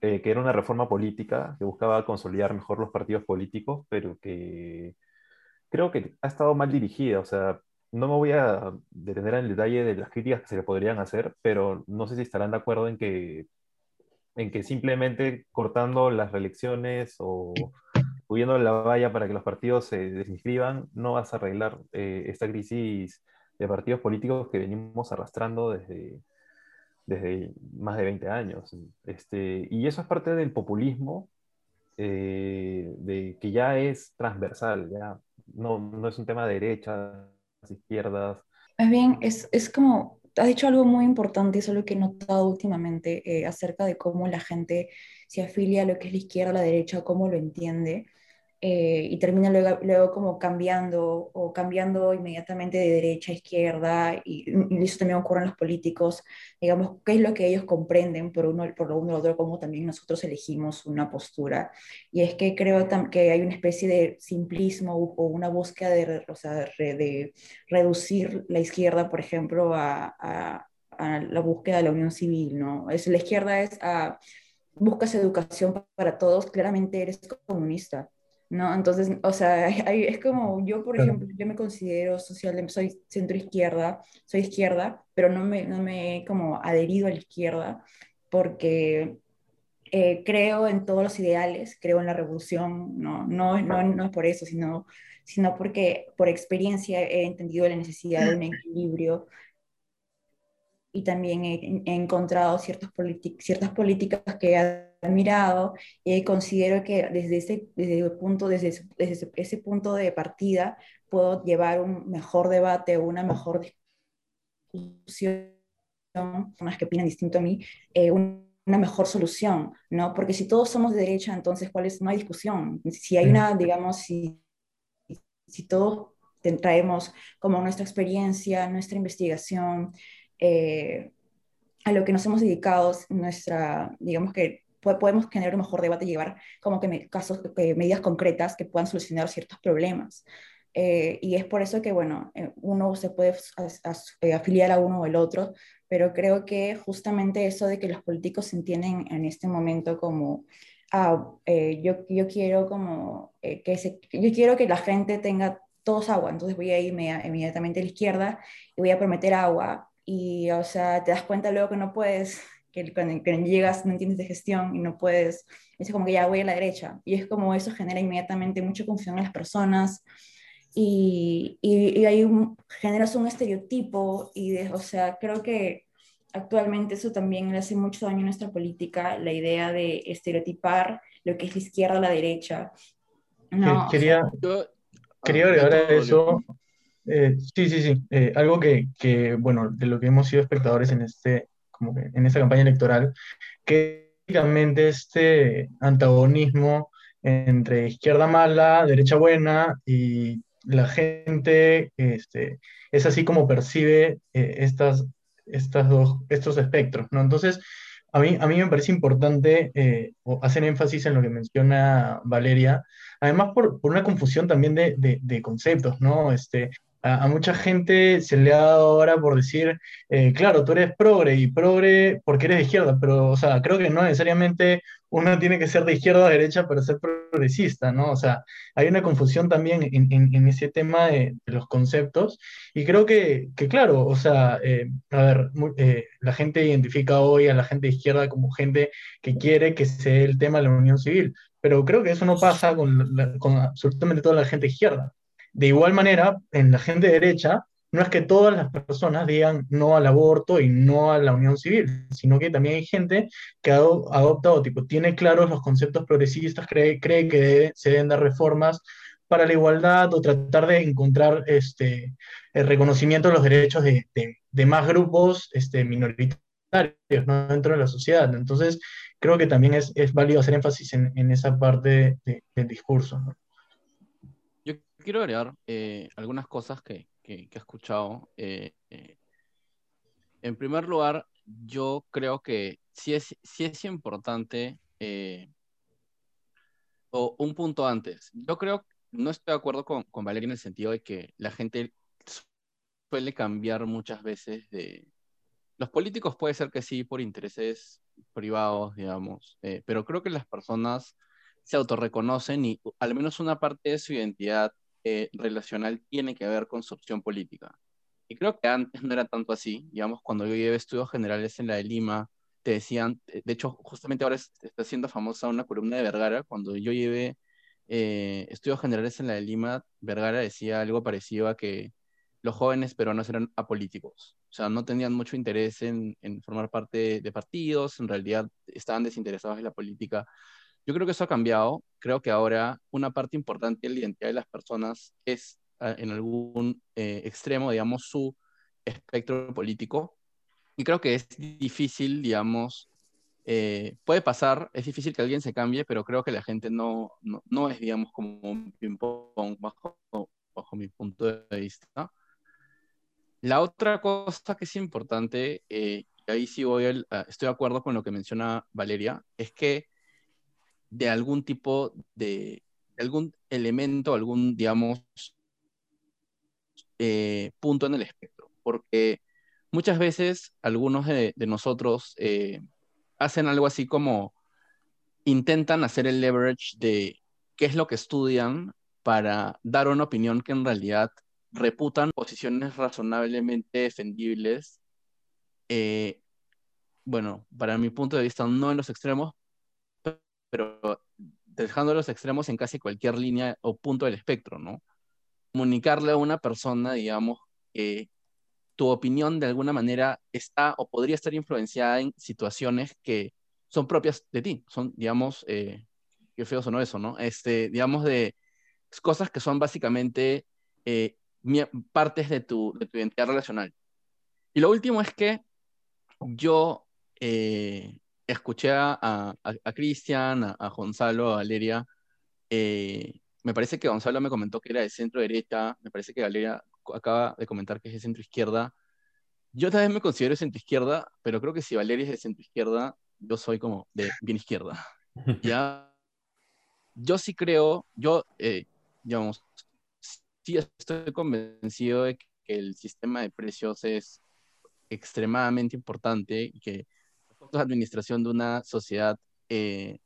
eh, que era una reforma política que buscaba consolidar mejor los partidos políticos, pero que creo que ha estado mal dirigida. O sea, no me voy a detener en el detalle de las críticas que se le podrían hacer, pero no sé si estarán de acuerdo en que, en que simplemente cortando las reelecciones o subiendo la valla para que los partidos se desinscriban, no vas a arreglar eh, esta crisis de partidos políticos que venimos arrastrando desde, desde más de 20 años. Este, y eso es parte del populismo, eh, de, que ya es transversal, ya no, no es un tema de derechas, izquierdas. Más bien, es, es como, has dicho algo muy importante, eso es lo que he notado últimamente eh, acerca de cómo la gente se afilia a lo que es la izquierda o la derecha, cómo lo entiende. Eh, y termina luego, luego, como cambiando o cambiando inmediatamente de derecha a izquierda y, y, eso también ocurre en los políticos, digamos, qué es lo que ellos comprenden por uno, por lo uno o otro, como también nosotros elegimos una postura. Y es que creo que hay una especie de simplismo o una búsqueda de, o sea, de reducir la izquierda, por ejemplo, a, a, a, la búsqueda de la unión civil, ¿no? Es, la izquierda es a, buscas educación para todos, claramente eres comunista ¿no? Entonces, o sea, [LAUGHS] es como yo, por ejemplo, yo me considero social, soy centro izquierda, soy izquierda, pero no me, no me he como adherido a la izquierda porque eh, creo en todos los ideales, creo en la revolución, no, no, no, no es por eso, sino, sino porque por experiencia he entendido la necesidad de un [CLEARS THROAT] equilibrio y también he, he encontrado ciertas, ciertas políticas que admirado y considero que desde ese, desde el punto, desde, desde ese punto de partida puedo llevar un mejor debate o una mejor discusión, personas que opinan distinto a mí, eh, una mejor solución, ¿no? Porque si todos somos de derecha, entonces, ¿cuál es? No hay discusión. Si hay una, digamos, si, si todos traemos como nuestra experiencia, nuestra investigación, eh, a lo que nos hemos dedicado, nuestra, digamos que podemos generar un mejor debate y llevar como que casos, medidas concretas que puedan solucionar ciertos problemas. Eh, y es por eso que, bueno, eh, uno se puede afiliar a uno o el otro, pero creo que justamente eso de que los políticos se entienden en este momento como, ah, yo, yo quiero como, que se, yo quiero que la gente tenga todos agua, entonces voy a irme inmediatamente a la izquierda y voy a prometer agua y, o sea, te das cuenta luego que no puedes, que cuando, llegas no entiendes de gestión y no puedes, es como que ya voy a la derecha. Y es como eso genera inmediatamente mucha confusión en las personas y, y, y un, generas un estereotipo y, de, o sea, creo que actualmente eso también le hace mucho daño a nuestra política, la idea de estereotipar lo que es la izquierda a la derecha. No, quería, quería agregar a eso eh, sí, sí, sí. Eh, algo que, que, bueno, de lo que hemos sido espectadores en, este, como que en esta campaña electoral, que básicamente este antagonismo entre izquierda mala, derecha buena y la gente este, es así como percibe eh, estas, estas dos, estos espectros, ¿no? Entonces, a mí, a mí me parece importante hacer énfasis en lo que menciona Valeria, además por, por una confusión también de, de, de, conceptos, ¿no? Este, a, mucha gente se le ha dado ahora por decir, eh, claro, tú eres progre y progre porque eres de izquierda, pero, o sea, creo que no necesariamente uno tiene que ser de izquierda o de derecha para ser progresista, ¿no? O sea, hay una confusión también en, en, ese tema de, los conceptos y creo que, que claro, o sea, eh, a ver, eh, la gente identifica hoy a la gente de izquierda como gente que quiere que se dé el tema de la unión civil, pero creo que eso no pasa con, con absolutamente toda la gente izquierda. De igual manera, en la gente derecha, no es que todas las personas digan no al aborto y no a la unión civil, sino que también hay gente que ha adoptado, tipo, tiene claros los conceptos progresistas, cree, cree que se deben dar reformas para la igualdad o tratar de encontrar este, el reconocimiento de los derechos de, de, más grupos este, minoritarios ¿no? dentro de la sociedad. Entonces, creo que también es, es válido hacer énfasis en, en esa parte del discurso. Quiero agregar eh, algunas cosas que, que, he escuchado. Eh, eh, en primer lugar, yo creo que sí es, sí es importante, o un punto antes, yo creo, no estoy de acuerdo con, con Valeria en el sentido de que la gente suele cambiar muchas veces de... Los políticos puede ser que sí por intereses privados, digamos, pero creo que las personas se autorreconocen y al menos una parte de su identidad eh, relacional tiene que ver con su opción política. Y creo que antes no era tanto así, digamos, cuando yo llevé estudios generales en la de Lima, te decían, de hecho, justamente ahora está siendo famosa una columna de Vergara, cuando yo llevé eh, estudios generales en la de Lima, Vergara decía algo parecido a que los jóvenes peruanos eran apolíticos, o sea, no tenían mucho interés en, formar parte de partidos, en realidad estaban desinteresados en la política. Yo creo que eso ha cambiado, creo que ahora una parte importante de la identidad de las personas es ah, en algún eh, extremo, digamos, su espectro político, y creo que es difícil, digamos, eh, puede pasar, es difícil que alguien se cambie, pero creo que la gente no, no, es, digamos, como un ping-pong bajo, bajo mi punto de vista. La otra cosa que es importante, eh, y ahí sí voy, estoy de acuerdo con lo que menciona Valeria, es que de algún tipo de, algún elemento, algún, digamos, eh, punto en el espectro, porque muchas veces algunos de, nosotros eh, hacen algo así como intentan hacer el leverage de qué es lo que estudian para dar una opinión que en realidad reputan posiciones razonablemente defendibles. Eh, bueno, para mi punto de vista, no en los extremos, pero dejando los extremos en casi cualquier línea o punto del espectro, ¿no? Comunicarle a una persona, digamos, que tu opinión de alguna manera está o podría estar influenciada en situaciones que son propias de ti, son, digamos, eh, qué feo sonó eso, ¿no? Este, digamos, de cosas que son básicamente eh, partes de tu, de tu identidad relacional. Y lo último es que yo eh, escuché a, a, Cristian, a, Gonzalo, a Valeria. me parece que Gonzalo me comentó que era de centro derecha, me parece que Valeria acaba de comentar que es de centro izquierda. Yo también me considero de centro izquierda, pero creo que si Valeria es de centro izquierda, yo soy como de bien izquierda. [LAUGHS] ya, yo sí creo, yo, eh, digamos, sí estoy convencido de que el sistema de precios es extremadamente importante y que la administración de una sociedad eh,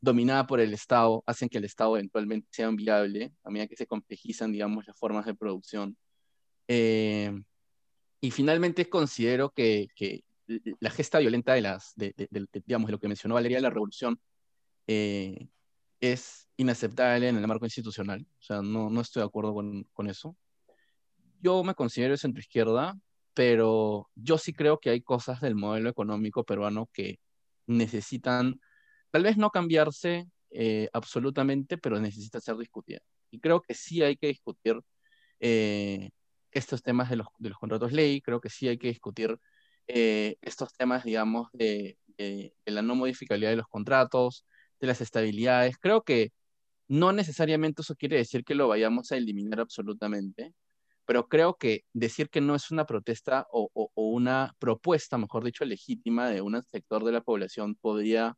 dominada por el Estado hacen que el Estado eventualmente sea viable a medida que se complejizan, digamos, las formas de producción. Eh, y finalmente considero que, que, la gesta violenta de las, de, digamos, de lo que mencionó Valeria de la revolución eh, es inaceptable en el marco institucional. O sea, no, no estoy de acuerdo con, con eso. Yo me considero centro izquierda, pero yo sí creo que hay cosas del modelo económico peruano que necesitan, tal vez no cambiarse eh, absolutamente, pero necesita ser discutida. Y creo que sí hay que discutir eh, estos temas de los, de contratos ley, creo que sí hay que discutir eh, estos temas, digamos, de, de, la no modificabilidad de los contratos, de las estabilidades. Creo que no necesariamente eso quiere decir que lo vayamos a eliminar absolutamente, pero creo que decir que no es una protesta o, o, una propuesta, mejor dicho, legítima de un sector de la población podría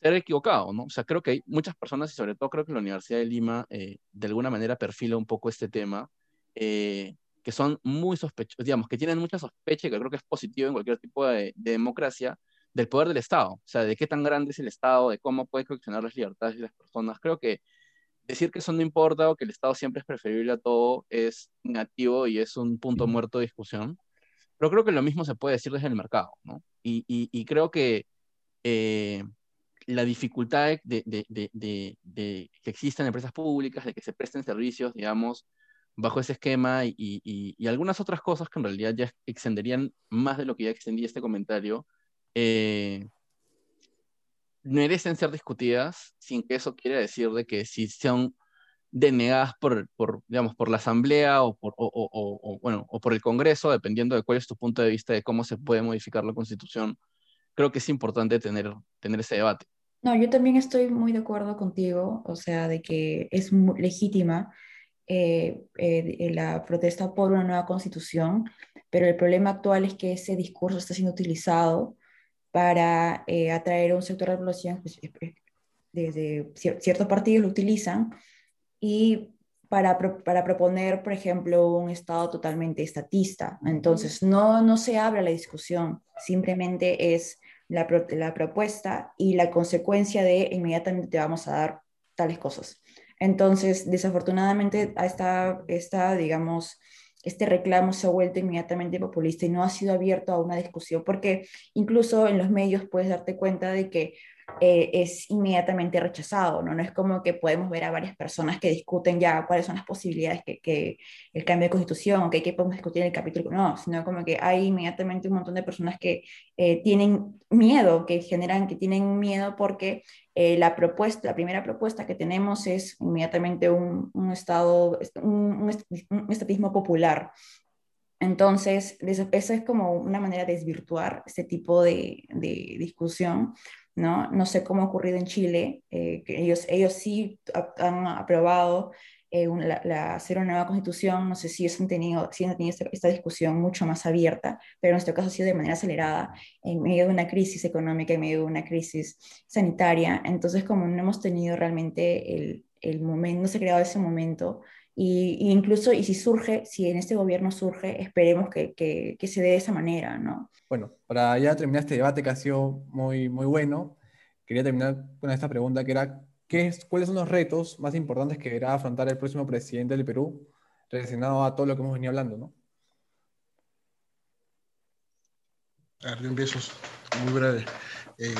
ser equivocado, ¿no? O sea, creo que hay muchas personas y sobre todo creo que la Universidad de Lima eh, de alguna manera perfila un poco este tema eh, que son muy sospechosos, digamos, que tienen mucha sospecha, que creo que es positivo en cualquier tipo de, democracia, del poder del Estado, o sea, de qué tan grande es el Estado, de cómo puede coaccionar las libertades de las personas. Creo que decir que eso no importa o que el Estado siempre es preferible a todo es negativo y es un punto muerto de discusión. Pero creo que lo mismo se puede decir desde el mercado, ¿no? Y, y, creo que eh, la dificultad de, de, de, de, que existan empresas públicas, de que se presten servicios, digamos, bajo ese esquema y, y, algunas otras cosas que en realidad ya extenderían más de lo que ya extendía este comentario, eh, merecen ser discutidas sin que eso quiera decir de que si son denegadas por, por, digamos, por la Asamblea o por, o, o, bueno, o por el Congreso, dependiendo de cuál es tu punto de vista de cómo se puede modificar la Constitución, creo que es importante tener, tener ese debate. No, yo también estoy muy de acuerdo contigo, o sea, de que es legítima eh, eh, la protesta por una nueva constitución, pero el problema actual es que ese discurso está siendo utilizado para eh, atraer a un sector de la población, pues, desde ciertos partidos lo utilizan, y para, para, proponer, por ejemplo, un Estado totalmente estatista. Entonces, no, no se abre la discusión, simplemente es la, la propuesta y la consecuencia de inmediatamente te vamos a dar tales cosas. Entonces, desafortunadamente, esta, esta, digamos, este reclamo se ha vuelto inmediatamente populista y no ha sido abierto a una discusión, porque incluso en los medios puedes darte cuenta de que eh, es inmediatamente rechazado, ¿no? No es como que podemos ver a varias personas que discuten ya cuáles son las posibilidades que, que el cambio de constitución, que, que podemos discutir en el capítulo, no, sino como que hay inmediatamente un montón de personas que eh, tienen miedo, que generan, que tienen miedo porque eh, la propuesta, la primera propuesta que tenemos es inmediatamente un, un estado, un, un, estatismo popular, entonces, eso es como una manera de desvirtuar este tipo de, de discusión ¿no? No sé cómo ha ocurrido en Chile, eh, que ellos, ellos sí han aprobado eh, la, hacer una nueva constitución, no sé si han tenido, si han tenido esta, discusión mucho más abierta, pero en nuestro caso ha sido de manera acelerada, en medio de una crisis económica, en medio de una crisis sanitaria, entonces como no hemos tenido realmente el, el momento, no se ha creado ese momento, y, incluso, y si surge, si en este gobierno surge, esperemos que, que, que, se dé de esa manera, ¿no? Bueno, para ya terminar este debate que ha sido muy, muy bueno, quería terminar con esta pregunta que era, ¿qué es, ¿cuáles son los retos más importantes que deberá afrontar el próximo presidente del Perú relacionado a todo lo que hemos venido hablando, ¿no? A ver, yo empiezo muy breve. Eh,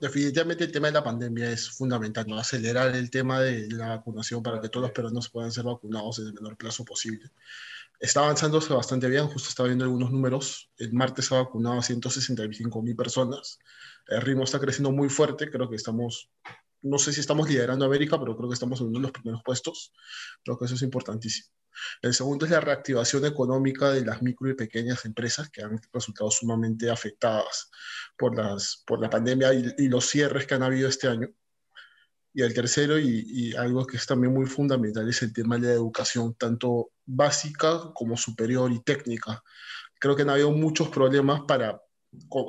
definitivamente el tema de la pandemia es fundamental, ¿no? acelerar el tema de la vacunación para que todos los peruanos puedan ser vacunados en el menor plazo posible. Está avanzándose bastante bien, justo estaba viendo algunos números. El martes ha vacunado a 165 mil personas. El ritmo está creciendo muy fuerte, creo que estamos, no sé si estamos liderando América, pero creo que estamos en uno de los primeros puestos. Creo que eso es importantísimo. El segundo es la reactivación económica de las micro y pequeñas empresas que han resultado sumamente afectadas por, las, por la pandemia y, los cierres que han habido este año. Y el tercero, y, y, algo que es también muy fundamental, es el tema de la educación, tanto básica como superior y técnica. Creo que han habido muchos problemas para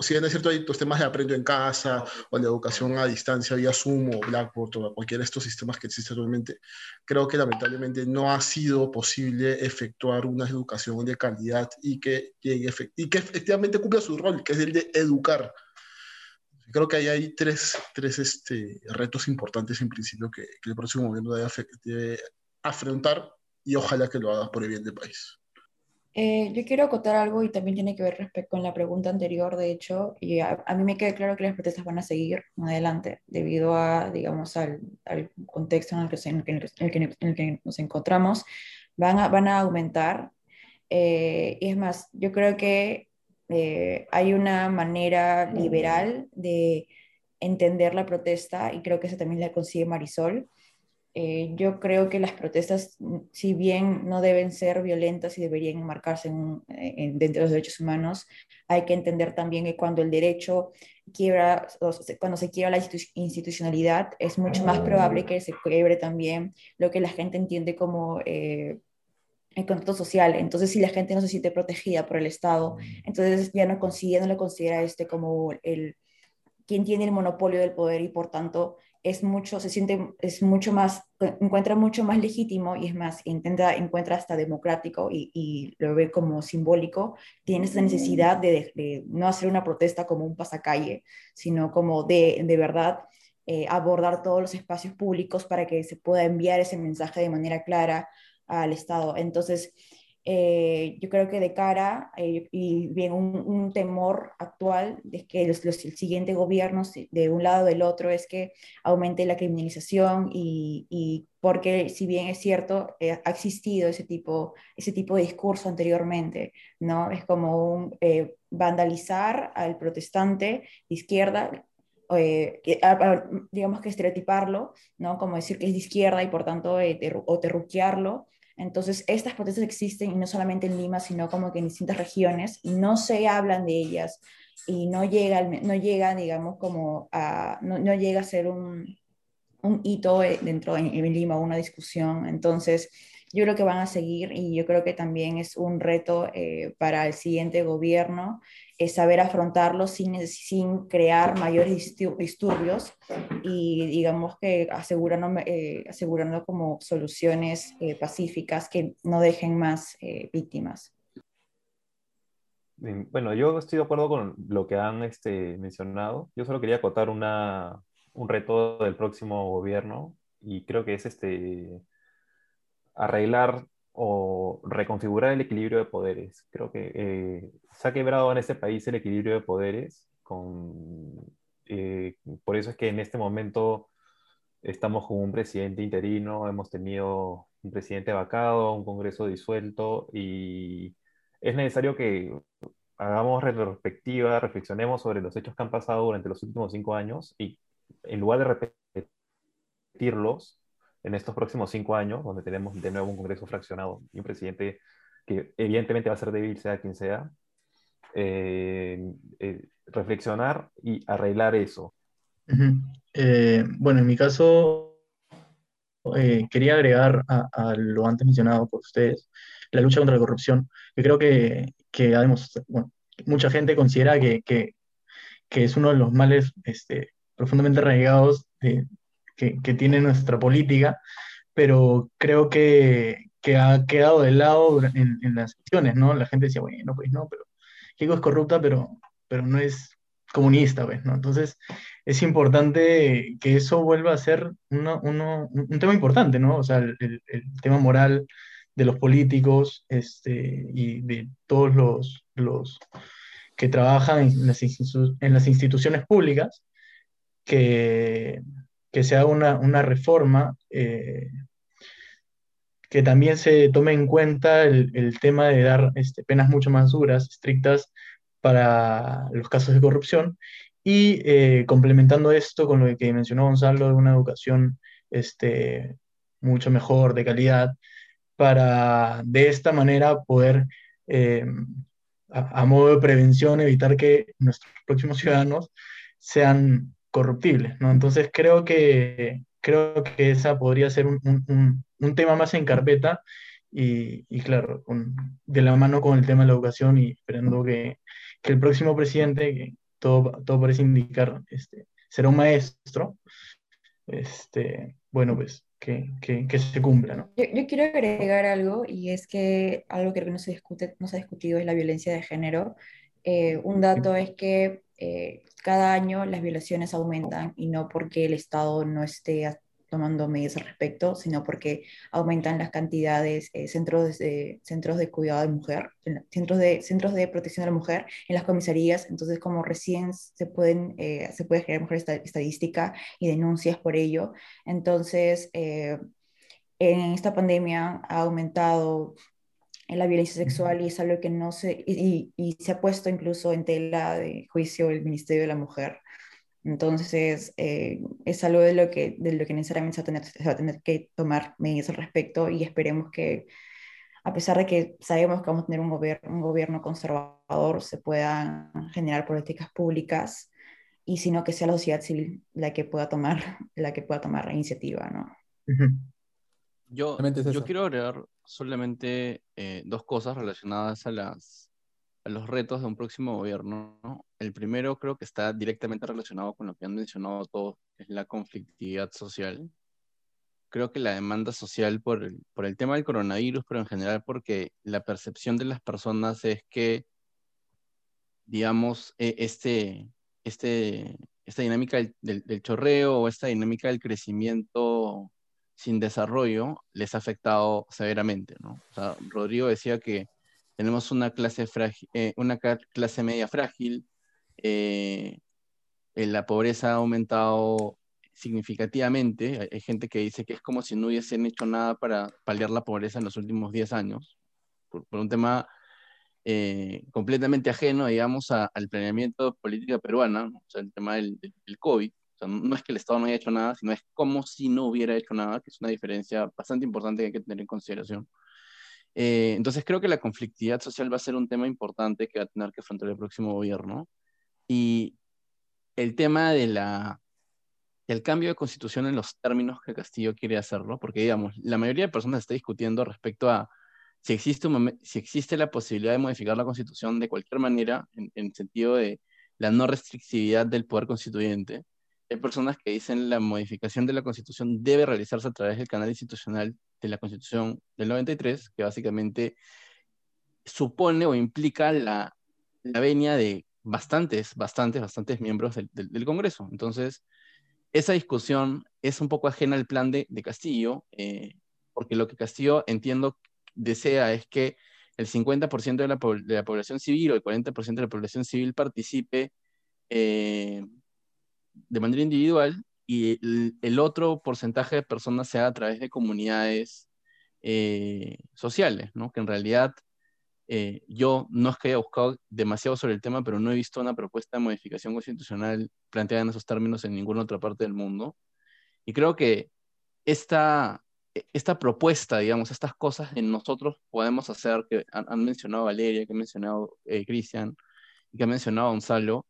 si bien es cierto, hay estos temas de aprendo en casa o la educación a distancia vía Zoom o Blackboard o cualquiera de estos sistemas que existen actualmente, creo que lamentablemente no ha sido posible efectuar una educación de calidad y que, y que efectivamente cumpla su rol, que es el de educar. Creo que ahí hay tres, tres este, retos importantes en principio que, que el próximo gobierno debe, debe afrontar y ojalá que lo haga por el bien del país. Eh, yo quiero acotar algo y también tiene que ver respecto con la pregunta anterior, de hecho, y a, mí me queda claro que las protestas van a seguir adelante debido a, digamos, al, al contexto en el, que, en, el, el que, nos encontramos, van a, van a aumentar. Eh, y es más, yo creo que eh, hay una manera liberal de entender la protesta y creo que eso también la consigue Marisol eh, yo creo que las protestas, mm, si bien no deben ser violentas y deberían enmarcarse en, dentro de los derechos humanos, hay que entender también que cuando el derecho quiebra, cuando se quiebra la institucionalidad, es mucho más probable que se quiebre también lo que la gente entiende como eh, el contrato social. Entonces, si la gente no se siente protegida por el Estado, entonces ya no consigue, no lo considera este como el quien tiene el monopolio del poder y por tanto es mucho, se siente, es mucho más, encuentra mucho más legítimo y es más, intenta, encuentra hasta democrático y, y lo ve como simbólico, tiene esa necesidad de, de, no hacer una protesta como un pasacalle, sino como de, de verdad eh, abordar todos los espacios públicos para que se pueda enviar ese mensaje de manera clara al Estado. Entonces, eh, yo creo que de cara eh, y bien un, temor actual de que los, los, el siguiente gobierno de un lado o del otro es que aumente la criminalización y, y porque si bien es cierto eh, ha existido ese tipo ese tipo de discurso anteriormente no es como un vandalizar al protestante de izquierda digamos que estereotiparlo, ¿no? Como decir que es de izquierda y por tanto o terruquearlo, entonces, estas protestas existen y no solamente en Lima, sino como que en distintas regiones, y no se hablan de ellas y no llega, no llega digamos, como a, no, no llega a ser un, un hito eh, dentro de en Lima, una discusión. Entonces, yo creo que van a seguir y yo creo que también es un reto eh, para el siguiente gobierno es saber afrontarlo sin, sin crear mayores disturbios y digamos que asegurando, eh, asegurando como soluciones eh, pacíficas que no dejen más víctimas. Bueno, yo estoy de acuerdo con lo que han este, mencionado. Yo solo quería acotar una, un reto del próximo gobierno y creo que es este, arreglar o reconfigurar el equilibrio de poderes. Creo que eh, se ha quebrado en este país el equilibrio de poderes. Con, eh, por eso es que en este momento estamos con un presidente interino, hemos tenido un presidente vacado, un Congreso disuelto y es necesario que hagamos retrospectiva, reflexionemos sobre los hechos que han pasado durante los últimos cinco años y en lugar de repetirlos en estos próximos cinco años, donde tenemos de nuevo un Congreso fraccionado y un presidente que evidentemente va a ser débil, sea quien sea, eh, eh, reflexionar y arreglar eso. Eh, bueno, en mi caso, quería agregar a, a, lo antes mencionado por ustedes, la lucha contra la corrupción, que creo que, que bueno, mucha gente considera que, que, que, es uno de los males este, profundamente arraigados de, que, tiene nuestra política, pero creo que, que ha quedado de lado en, en, las elecciones, ¿no? La gente decía, bueno, pues no, pero Keiko es corrupta, pero, pero no es comunista, pues, ¿no? Entonces, es importante que eso vuelva a ser uno, uno, un tema importante, ¿no? O sea, el, el tema moral de los políticos este, y de todos los, los que trabajan en las, en las instituciones públicas, que, que se haga una, una reforma, eh, que también se tome en cuenta el, tema de dar este, penas mucho más duras, estrictas, para los casos de corrupción, y eh, complementando esto con lo que mencionó Gonzalo de una educación este, mucho mejor, de calidad, para de esta manera poder, eh, a, modo de prevención, evitar que nuestros próximos ciudadanos sean corruptibles. ¿no? Entonces creo que, creo que esa podría ser un, un, tema más en carpeta y, claro, de la mano con el tema de la educación y esperando que, que el próximo presidente, que todo, todo parece indicar, este, será un maestro, este, bueno, pues que, que, se cumpla. ¿no? Yo, yo, quiero agregar algo y es que algo que no se, discute, no se ha discutido es la violencia de género. Eh, un dato es que eh, cada año las violaciones aumentan y no porque el Estado no esté tomando medidas al respecto, sino porque aumentan las cantidades, eh, centros, de, centros de cuidado de mujer, centros de, centros de protección de la mujer en las comisarías, entonces como recién se, pueden, eh, se puede generar estadística y denuncias por ello, entonces en esta pandemia ha aumentado la violencia sexual y es algo que no se, y, y se ha puesto incluso en tela de juicio el Ministerio de la Mujer. Entonces, eh, es algo de lo, que, de lo que necesariamente se va, a tener, se va a tener que tomar medidas al respecto y esperemos que, a pesar de que sabemos que vamos a tener un, gobierno un gobierno conservador, se puedan generar políticas públicas y sino que sea la sociedad civil la que pueda tomar la que pueda tomar la iniciativa, ¿no? Yo, yo quiero agregar solamente eh, dos cosas relacionadas a los retos de un próximo gobierno. El primero creo que está directamente relacionado con lo que han mencionado todos, es la conflictividad social. Creo que la demanda social por el, tema del coronavirus, pero en general porque la percepción de las personas es que, digamos, e, este, este, esta dinámica del, chorreo o esta dinámica del crecimiento sin desarrollo les ha afectado severamente. ¿no? Rodrigo decía que tenemos una clase, frágil, eh, media frágil, eh, eh, la pobreza ha aumentado significativamente, hay, gente que dice que es como si no hubiesen hecho nada para paliar la pobreza en los últimos 10 años, por, un tema completamente ajeno, digamos, al planeamiento de política peruana, o sea, el tema del COVID. O sea, no es que el Estado no haya hecho nada, sino es como si no hubiera hecho nada, que es una diferencia bastante importante que hay que tener en consideración. Eh, entonces creo que la conflictividad social va a ser un tema importante que va a tener que afrontar el próximo gobierno. Y el tema de la, del cambio de constitución en los términos que Castillo quiere hacerlo, porque digamos, la mayoría de personas está discutiendo respecto a si existe, un, si existe la posibilidad de modificar la constitución de cualquier manera, en, en el sentido de la no restrictividad del poder constituyente. Hay personas que dicen la modificación de la constitución debe realizarse a través del canal institucional de la Constitución del 93, que básicamente supone o implica la la venia de bastantes, bastantes, bastantes miembros del, del- Congreso. Entonces, esa discusión es un poco ajena al plan de, de Castillo, eh, porque lo que Castillo, entiendo, desea es que el 50% de la, de la población civil o el 40% de la población civil participe eh, de manera individual y el, el otro porcentaje de personas sea a través de comunidades eh, sociales, ¿no? Que en realidad eh, yo no es que haya buscado demasiado sobre el tema, pero no he visto una propuesta de modificación constitucional planteada en esos términos en ninguna otra parte del mundo. Y creo que esta, esta propuesta, digamos, estas cosas que nosotros podemos hacer, que han, han mencionado Valeria, que ha mencionado eh, Cristian, que ha mencionado Gonzalo,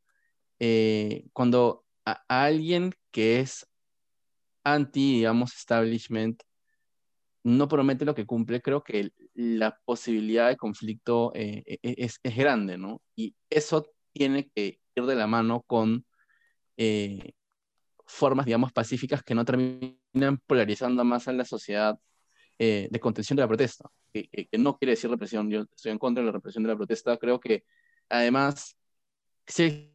eh, cuando a, alguien que es anti, digamos, establishment, no promete lo que cumple, creo que la posibilidad de conflicto eh, e- es, es grande, ¿no? Y eso tiene que ir de la mano con eh, formas, digamos, pacíficas que no terminan polarizando más a la sociedad eh, de contención de la protesta, que- que no quiere decir represión, yo estoy en contra de la represión de la protesta, creo que además sí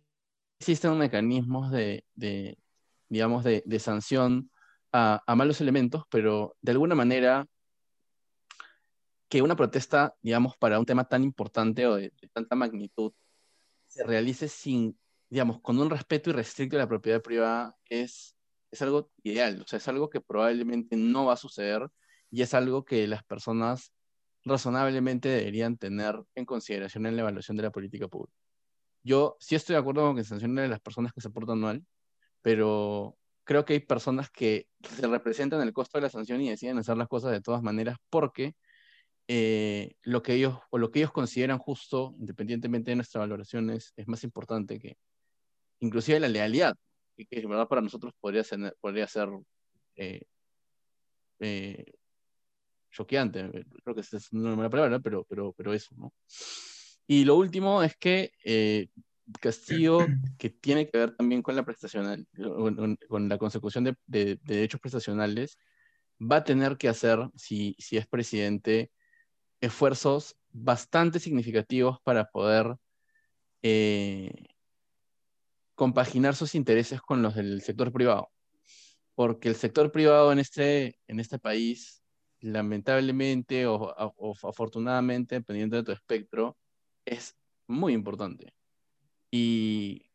existen mecanismos de, digamos, de, sanción a, a malos elementos, pero de alguna manera que una protesta, digamos, para un tema tan importante o de, tanta magnitud, se realice sin, digamos, con un respeto irrestricto de la propiedad privada es, es algo ideal, o sea, es algo que probablemente no va a suceder y es algo que las personas razonablemente deberían tener en consideración en la evaluación de la política pública. Yo sí estoy de acuerdo con que sancionen a las personas que se portan mal, pero creo que hay personas que se representan el costo de la sanción y deciden hacer las cosas de todas maneras porque eh, lo que ellos o lo que ellos consideran justo, independientemente de nuestras valoraciones, es más importante que inclusive la lealidad, que, que verdad para nosotros podría ser, podría ser eh, eh, choqueante, creo que es una buena palabra, pero, pero, pero eso, ¿no? Y lo último es que eh, Castillo, [CLEARS THROAT] que tiene que ver también con la prestacional, con, con la consecución de, de, de, derechos prestacionales, va a tener que hacer, si, si es presidente, esfuerzos bastante significativos para poder eh, compaginar sus intereses con los del sector privado. Porque el sector privado en este, en este país, lamentablemente o, o, o afortunadamente, dependiendo de tu espectro, es muy importante. Y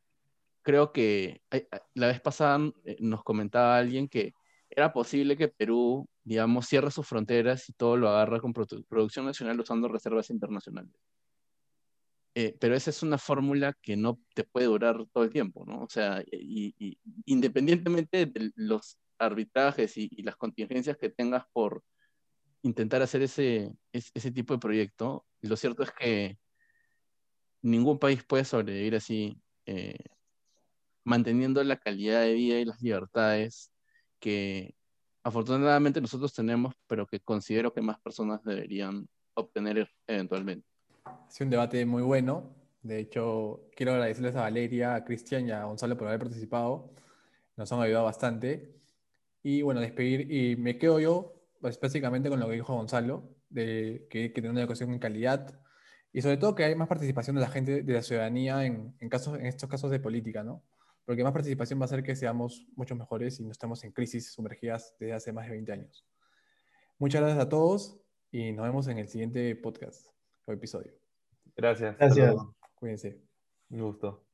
creo que la vez pasada eh, nos comentaba alguien que era posible que Perú, digamos, cierre sus fronteras y todo lo agarra con produ producción nacional usando reservas internacionales. Eh, pero esa es una fórmula que no te puede durar todo el tiempo, ¿no? O sea, y, independientemente de los arbitrajes y, las contingencias que tengas por intentar hacer ese, ese tipo de proyecto, lo cierto es que ningún país puede sobrevivir así, eh, manteniendo la calidad de vida y las libertades que afortunadamente nosotros tenemos, pero que considero que más personas deberían obtener eventualmente. Sido un debate muy bueno. De hecho, quiero agradecerles a Valeria, a Cristian y a Gonzalo por haber participado. Nos han ayudado bastante. Y bueno, despedir. Y me quedo yo, pues, básicamente, con lo que dijo Gonzalo, de que que tener una educación en calidad, y sobre todo que hay más participación de la gente, de la ciudadanía en, en, casos, en estos casos de política, ¿no? Porque más participación va a hacer que seamos mucho mejores y no estamos en crisis sumergidas desde hace más de 20 años. Muchas gracias a todos y nos vemos en el siguiente podcast o episodio. Gracias. Gracias. Cuídense. Un gusto.